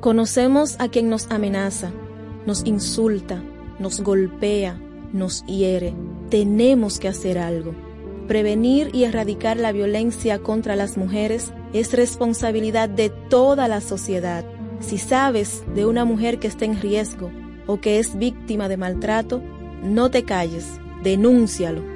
Conocemos a quien nos amenaza, nos insulta, nos golpea, nos hiere. Tenemos que hacer algo. Prevenir y erradicar la violencia contra las mujeres es responsabilidad de toda la sociedad. Si sabes de una mujer que está en riesgo o que es víctima de maltrato, no te calles, denúncialo.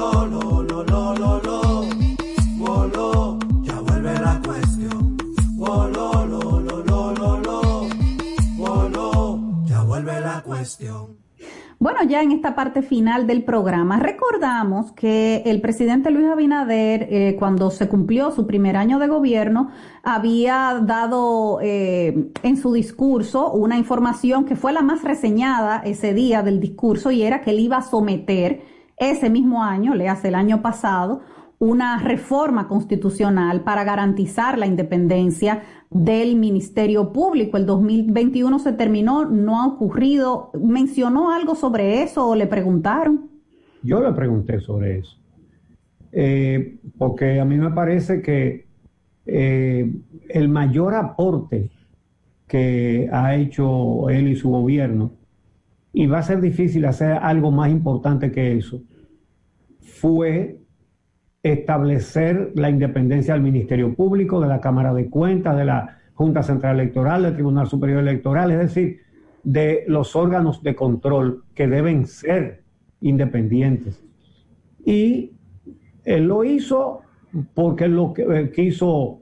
Bueno, ya en esta parte final del programa, recordamos que el presidente Luis Abinader, eh, cuando se cumplió su primer año de gobierno, había dado eh, en su discurso una información que fue la más reseñada ese día del discurso y era que él iba a someter ese mismo año, le hace el año pasado, una reforma constitucional para garantizar la independencia del Ministerio Público. El 2021 se terminó, no ha ocurrido. ¿Mencionó algo sobre eso o le preguntaron? Yo le pregunté sobre eso. Eh, porque a mí me parece que eh, el mayor aporte que ha hecho él y su gobierno, y va a ser difícil hacer algo más importante que eso, fue establecer la independencia del Ministerio Público, de la Cámara de Cuentas, de la Junta Central Electoral, del Tribunal Superior Electoral, es decir, de los órganos de control que deben ser independientes. Y él lo hizo porque lo que eh, quiso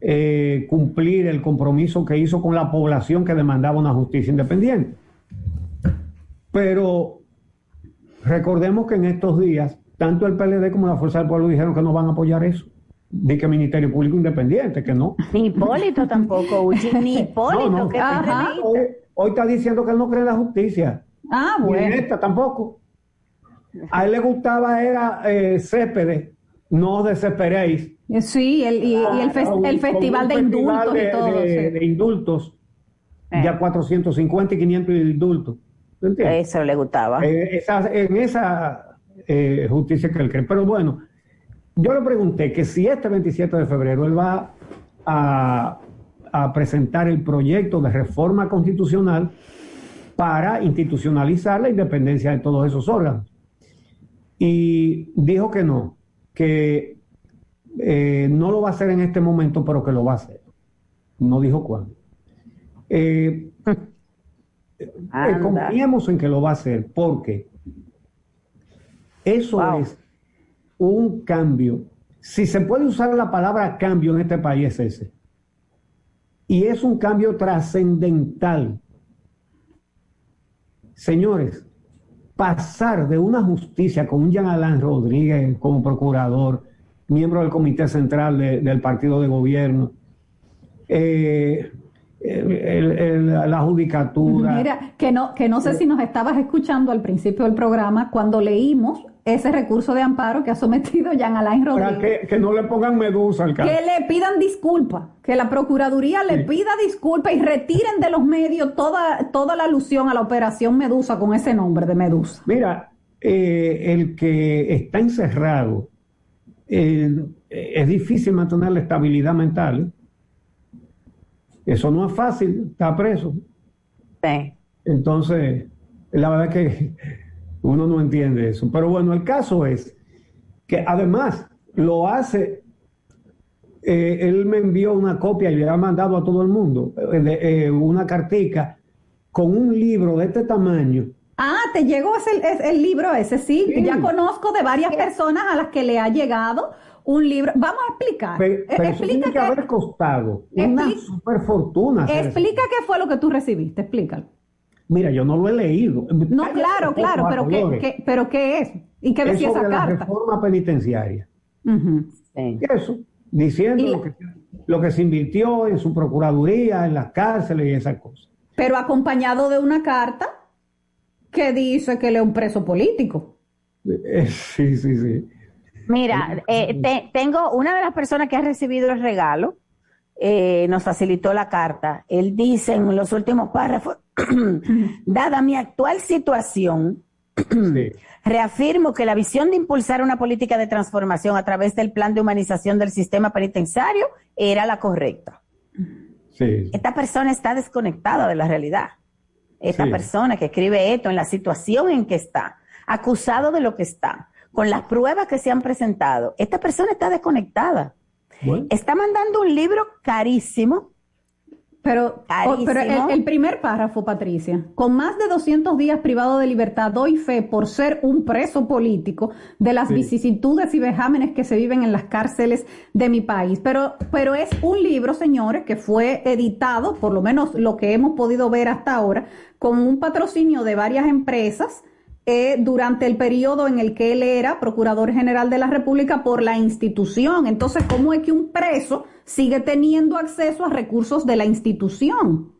eh, cumplir el compromiso que hizo con la población que demandaba una justicia independiente. Pero recordemos que en estos días, tanto el PLD como la Fuerza del Pueblo dijeron que no van a apoyar eso. Di que Ministerio Público Independiente, que no. [LAUGHS] Ni Hipólito tampoco, Uchi, ni [LAUGHS] Hipólito, No, no. que Ajá. hoy, hoy está diciendo que él no cree en la justicia. Ah, Ni bueno. en esta tampoco. A él le gustaba era eh, Céspedes, no desesperéis. Sí, el, y, y el, festival de festival indultos de, y todo. de- sí. de indultos, ya 450 y 500 indultos. Eso le gustaba. Eh, esa- en esa eh, justicia que él cree. Pero bueno, yo le pregunté que si este 27 de febrero él va a, a presentar el proyecto de reforma constitucional para institucionalizar la independencia de todos esos órganos. Y dijo que no, que eh, no lo va a hacer en este momento, pero que lo va a hacer. No dijo cuándo. Eh, [LAUGHS] eh, confiemos en que lo va a hacer, porque eso es un cambio. Si se puede usar la palabra cambio en este país es ese. Y es un cambio trascendental. Señores, pasar de una justicia con un Jean Alain Rodríguez como procurador, miembro del Comité Central de- del Partido de Gobierno, eh, el- el- el- la judicatura. Mira, que no, que no sé si nos estabas escuchando al principio del programa cuando leímos ese recurso de amparo que ha sometido Jean Alain Para Rodríguez. que, que no le pongan medusa al caso. Que le pidan disculpas, que la Procuraduría le pida disculpas y retiren de los medios toda, toda la alusión a la operación Medusa con ese nombre de Medusa. Mira, eh, el que está encerrado, eh, es difícil mantener la estabilidad mental. ¿eh? Eso no es fácil, está preso. Entonces, la verdad que uno no entiende eso. Pero bueno, el caso es que además lo hace, eh, él me envió una copia y le ha mandado a todo el mundo eh, de, eh, una cartica con un libro de este tamaño. Ah, te llegó ese, es- el libro ese, sí. Sí. Ya conozco de varias personas a las que le ha llegado un libro. Vamos a explicar. Pe- Eh, Pero, eso tiene explica, que haber costado una super fortuna. eso. explica qué fue lo que tú recibiste, explícalo. Mira, yo no lo he leído. No, claro, claro, pero ¿qué, pero ¿qué es? ¿Y qué Es decía esa sobre la carta? reforma penitenciaria. Ujú. Eso, diciendo lo, que, lo que se invirtió en su procuraduría, en las cárceles y esas cosas. Pero acompañado de una carta que dice que él es un preso político. Eh, Sí, sí, sí. Mira, eh, te- tengo una de las personas que ha recibido el regalo, eh, nos facilitó la carta. Él dice en los últimos párrafos, [CLEARS THROAT] dada mi actual situación, [CLEARS THROAT] reafirmo que la visión de impulsar una política de transformación a través del plan de humanización del sistema penitenciario era la correcta. Sí. Esta persona está desconectada de la realidad. Esta Sí. persona que escribe esto en la situación en que está, acusado de lo que está, con las pruebas que se han presentado, esta persona está desconectada. Está mandando un libro carísimo. Pero, Oh, pero el, el primer párrafo, Patricia, con más de 200 días privado de libertad, doy fe por ser un preso político de las Sí. vicisitudes y vejámenes que se viven en las cárceles de mi país. Pero, pero es un libro, señores, que fue editado, por lo menos lo que hemos podido ver hasta ahora, con un patrocinio de varias empresas eh, durante el periodo en el que él era Procurador General de la República por la institución. Entonces, ¿cómo es que un preso sigue teniendo acceso a recursos de la institución?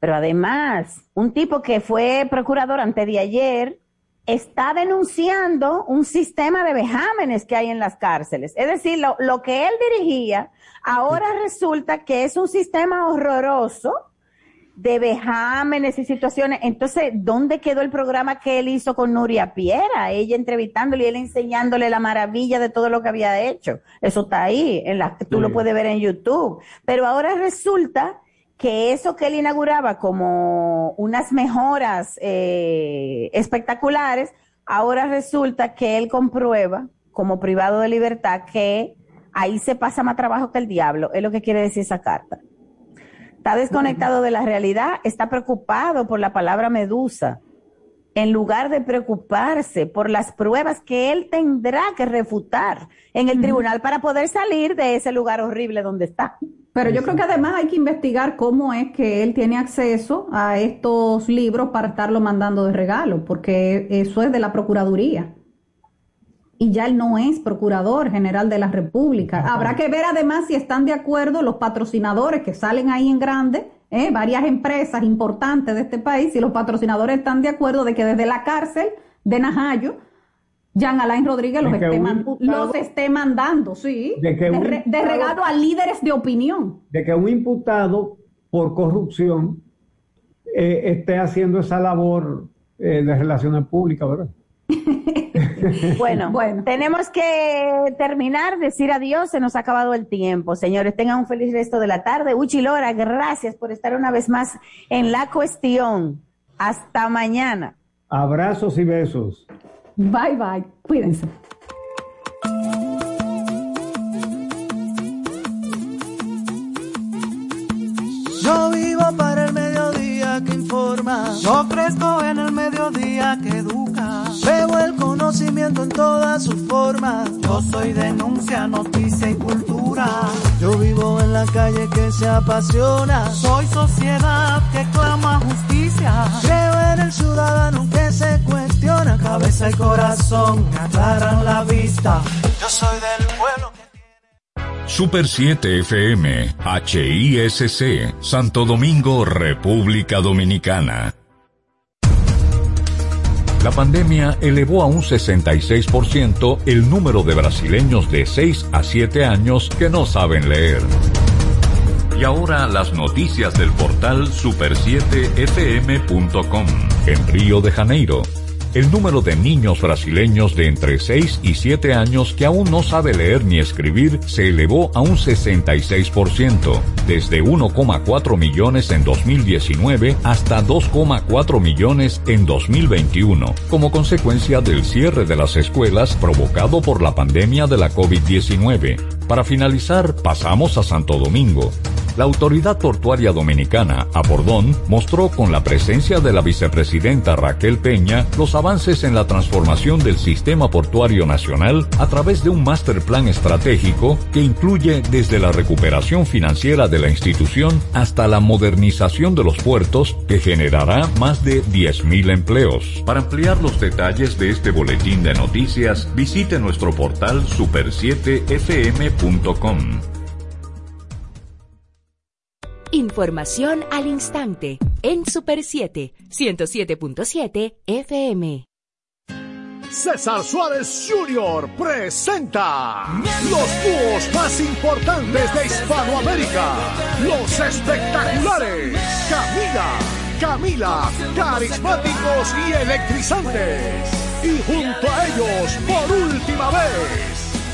Pero además, un tipo que fue procurador antes de ayer está denunciando un sistema de vejámenes que hay en las cárceles. Es decir, lo, lo que él dirigía, ahora resulta que es un sistema horroroso de vejámenes y situaciones. Entonces, ¿dónde quedó el programa que él hizo con Nuria Piera? Ella entrevistándole y él enseñándole la maravilla de todo lo que había hecho. Eso está ahí, en la, tú lo puedes ver en YouTube. Pero ahora resulta que eso que él inauguraba como unas mejoras eh, espectaculares, ahora resulta que él comprueba como privado de libertad que ahí se pasa más trabajo que el diablo, es lo que quiere decir esa carta. Está desconectado de la realidad, está preocupado por la palabra medusa, en lugar de preocuparse por las pruebas que él tendrá que refutar en el tribunal para poder salir de ese lugar horrible donde está. Pero yo creo que además hay que investigar cómo es que él tiene acceso a estos libros para estarlo mandando de regalo, porque eso es de la Procuraduría. Y ya él no es Procurador General de la República. Habrá que ver además si están de acuerdo los patrocinadores que salen ahí en grande, ¿eh? varias empresas importantes de este país, si los patrocinadores están de acuerdo de que desde la cárcel de Najayo, Jean Alain Rodríguez los, esté, imputado- los esté mandando, sí, De que un re- de imputado- regalo a líderes de opinión. de que un imputado por corrupción eh, esté haciendo esa labor eh, de relaciones públicas, ¿verdad? [LAUGHS] [LAUGHS] Bueno, tenemos que terminar, decir adiós, se nos ha acabado el tiempo. Señores, tengan un feliz resto de la tarde. Uchi Lora, gracias por estar una vez más en la cuestión. Hasta mañana. Abrazos y besos. Bye bye, cuídense. Yo vivo para el mediodía que informa. Yo crezco en el mediodía. Veo el conocimiento en todas sus formas. Yo soy denuncia, noticia y cultura. Yo vivo en la calle que se apasiona. Soy sociedad que clama justicia. Creo en el ciudadano que se cuestiona. Cabeza y corazón me aclaran la vista. Yo soy del pueblo. Super 7 FM, HISC, Santo Domingo, República Dominicana. La pandemia elevó a un 66% el número de brasileños de 6 a 7 años que no saben leer. Y ahora las noticias del portal super7fm.com. En Río de Janeiro, el número de niños brasileños de entre 6 y 7 años que aún no sabe leer ni escribir se elevó a un 66%, desde 1,4 millones en 2019 hasta 2,4 millones en 2021, como consecuencia del cierre de las escuelas provocado por la pandemia de la COVID-19. Para finalizar, pasamos a Santo Domingo. La autoridad portuaria dominicana, Abordón, mostró con la presencia de la vicepresidenta Raquel Peña los avances en la transformación del sistema portuario nacional a través de un master plan estratégico que incluye desde la recuperación financiera de la institución hasta la modernización de los puertos que generará más de 10.000 empleos. Para ampliar los detalles de este boletín de noticias, visite nuestro portal super7fm.com. Información al instante en Super 7, 107.7 FM. César Suárez Jr. presenta los dúos más importantes de Hispanoamérica, los espectaculares Camila, Camila, carismáticos y electrizantes. Y junto a ellos, por última vez,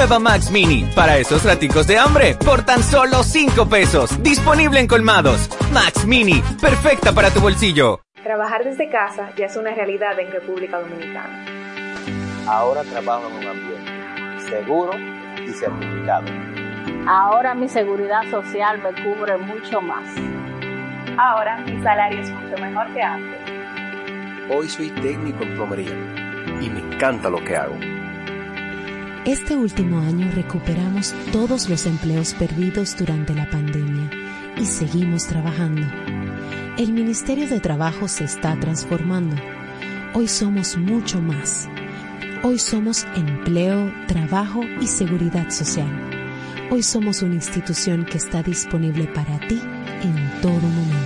Nueva Max Mini, para esos raticos de hambre, por tan solo 5 pesos. Disponible en colmados. Max Mini, perfecta para tu bolsillo. Trabajar desde casa ya es una realidad en República Dominicana. Ahora trabajo en un ambiente seguro y certificado. Ahora mi seguridad social me cubre mucho más. Ahora mi salario es mucho mejor que antes. Hoy soy técnico en plomería y me encanta lo que hago. Este último año recuperamos todos los empleos perdidos durante la pandemia y seguimos trabajando. El Ministerio de Trabajo se está transformando. Hoy somos mucho más. Hoy somos empleo, trabajo y seguridad social. Hoy somos una institución que está disponible para ti en todo momento.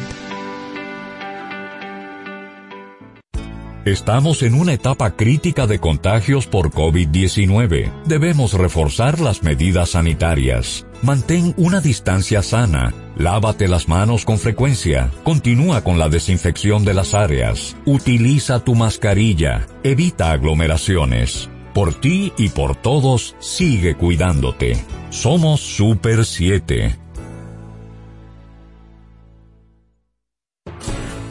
Estamos en una etapa crítica de contagios por COVID-19. Debemos reforzar las medidas sanitarias. Mantén una distancia sana. Lávate las manos con frecuencia. Continúa con la desinfección de las áreas. Utiliza tu mascarilla. Evita aglomeraciones. Por ti y por todos, sigue cuidándote. Somos Super 7.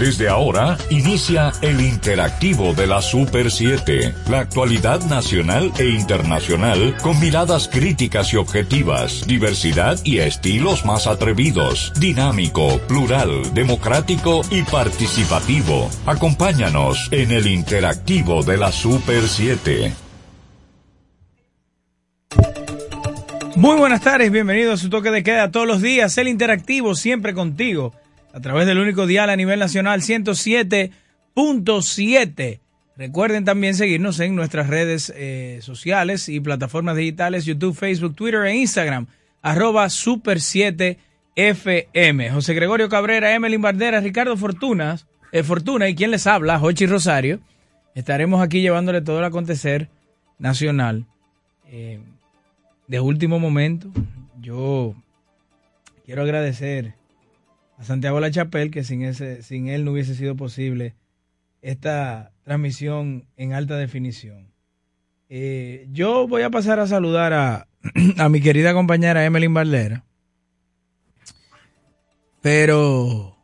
Desde ahora inicia el interactivo de la Super 7, la actualidad nacional e internacional con miradas críticas y objetivas, diversidad y estilos más atrevidos, dinámico, plural, democrático y participativo. Acompáñanos en el interactivo de la Super 7. Muy buenas tardes, bienvenidos a su toque de queda todos los días, el interactivo siempre contigo a través del único dial a nivel nacional 107.7. Recuerden también seguirnos en nuestras redes eh, sociales y plataformas digitales, YouTube, Facebook, Twitter e Instagram, arroba Super 7 FM. José Gregorio Cabrera, Emelín Bardera, Ricardo Fortunas, eh, Fortuna y quien les habla, Jochi Rosario. Estaremos aquí llevándole todo el acontecer nacional. Eh, de último momento, yo quiero agradecer a Santiago La Chapel, que sin, ese, sin él no hubiese sido posible esta transmisión en alta definición. Eh, yo voy a pasar a saludar a, [CLEARS THROAT] a mi querida compañera Emeline Valdera, pero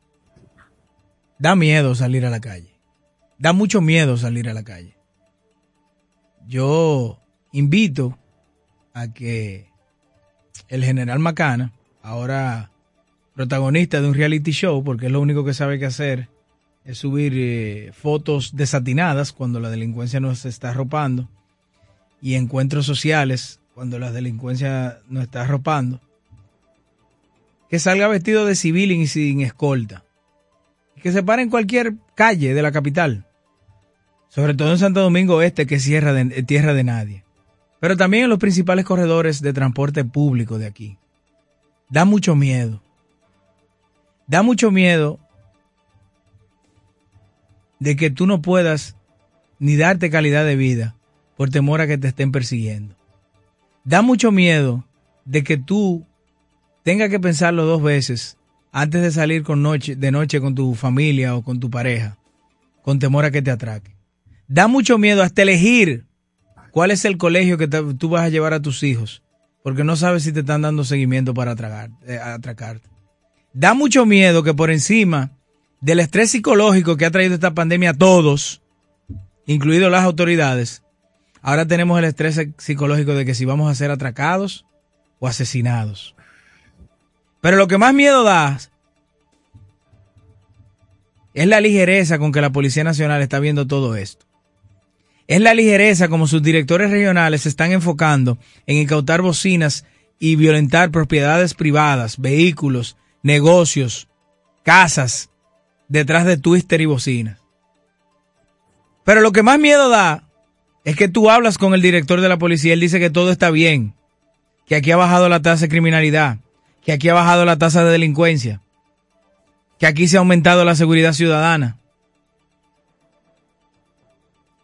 da miedo salir a la calle. Da mucho miedo salir a la calle. Yo invito a que el general Macana, ahora protagonista de un reality show, porque es lo único que sabe que hacer, es subir eh, fotos desatinadas cuando la delincuencia nos está arropando y encuentros sociales cuando la delincuencia nos está arropando. Que salga vestido de civil y sin escolta. Que se pare en cualquier calle de la capital. Sobre todo en Santo Domingo Este, que es de, tierra de nadie. Pero también en los principales corredores de transporte público de aquí. Da mucho miedo da mucho miedo de que tú no puedas ni darte calidad de vida por temor a que te estén persiguiendo. Da mucho miedo de que tú tengas que pensarlo dos veces antes de salir con noche, de noche con tu familia o con tu pareja, con temor a que te atraque. Da mucho miedo hasta elegir cuál es el colegio que tú vas a llevar a tus hijos, porque no sabes si te están dando seguimiento para eh, atracarte da mucho miedo que por encima del estrés psicológico que ha traído esta pandemia a todos, incluidos las autoridades, ahora tenemos el estrés psicológico de que si vamos a ser atracados o asesinados. Pero lo que más miedo da es la ligereza con que la Policía Nacional está viendo todo esto. Es la ligereza como sus directores regionales se están enfocando en incautar bocinas y violentar propiedades privadas, vehículos, negocios, casas, detrás de twister y bocina. Pero lo que más miedo da es que tú hablas con el director de la policía, él dice que todo está bien, que aquí ha bajado la tasa de criminalidad, que aquí ha bajado la tasa de delincuencia, que aquí se ha aumentado la seguridad ciudadana.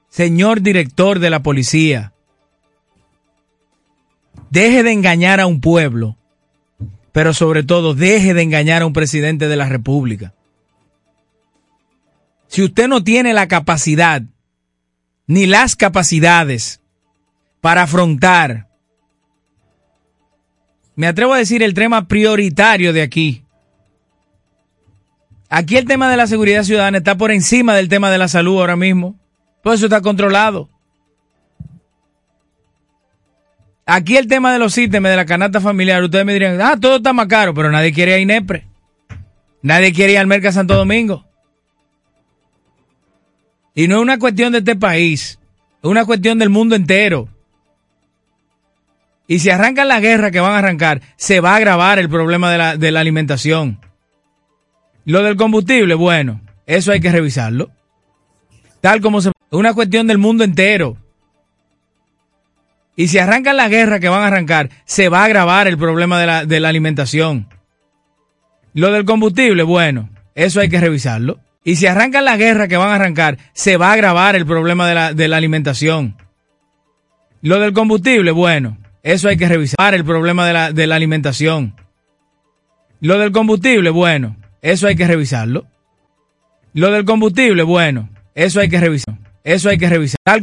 Señor director de la policía, deje de engañar a un pueblo pero sobre todo deje de engañar a un presidente de la República. Si usted no tiene la capacidad, ni las capacidades para afrontar, me atrevo a decir el tema prioritario de aquí. Aquí el tema de la seguridad ciudadana está por encima del tema de la salud ahora mismo. Por eso está controlado. Aquí el tema de los ítems de la canasta familiar, ustedes me dirían, ah, todo está más caro, pero nadie quiere ir a Inepre. Nadie quiere ir al Merca Santo Domingo. Y no es una cuestión de este país, es una cuestión del mundo entero. Y si arrancan la guerra que van a arrancar, se va a agravar el problema de la, de la alimentación. Lo del combustible, bueno, eso hay que revisarlo. Tal como se... Es una cuestión del mundo entero. Y si arrancan la guerra que van a arrancar, se va a agravar el problema de la, de la alimentación. Lo del combustible, bueno, eso hay que revisarlo. Y si arrancan la guerra que van a arrancar, se va a agravar el problema de la, de la alimentación. Lo del combustible, bueno, eso hay que revisar el problema de la, de la alimentación. Lo del combustible, bueno, eso hay que revisarlo. Lo del combustible, bueno, eso hay que revisar. Eso hay que revisar.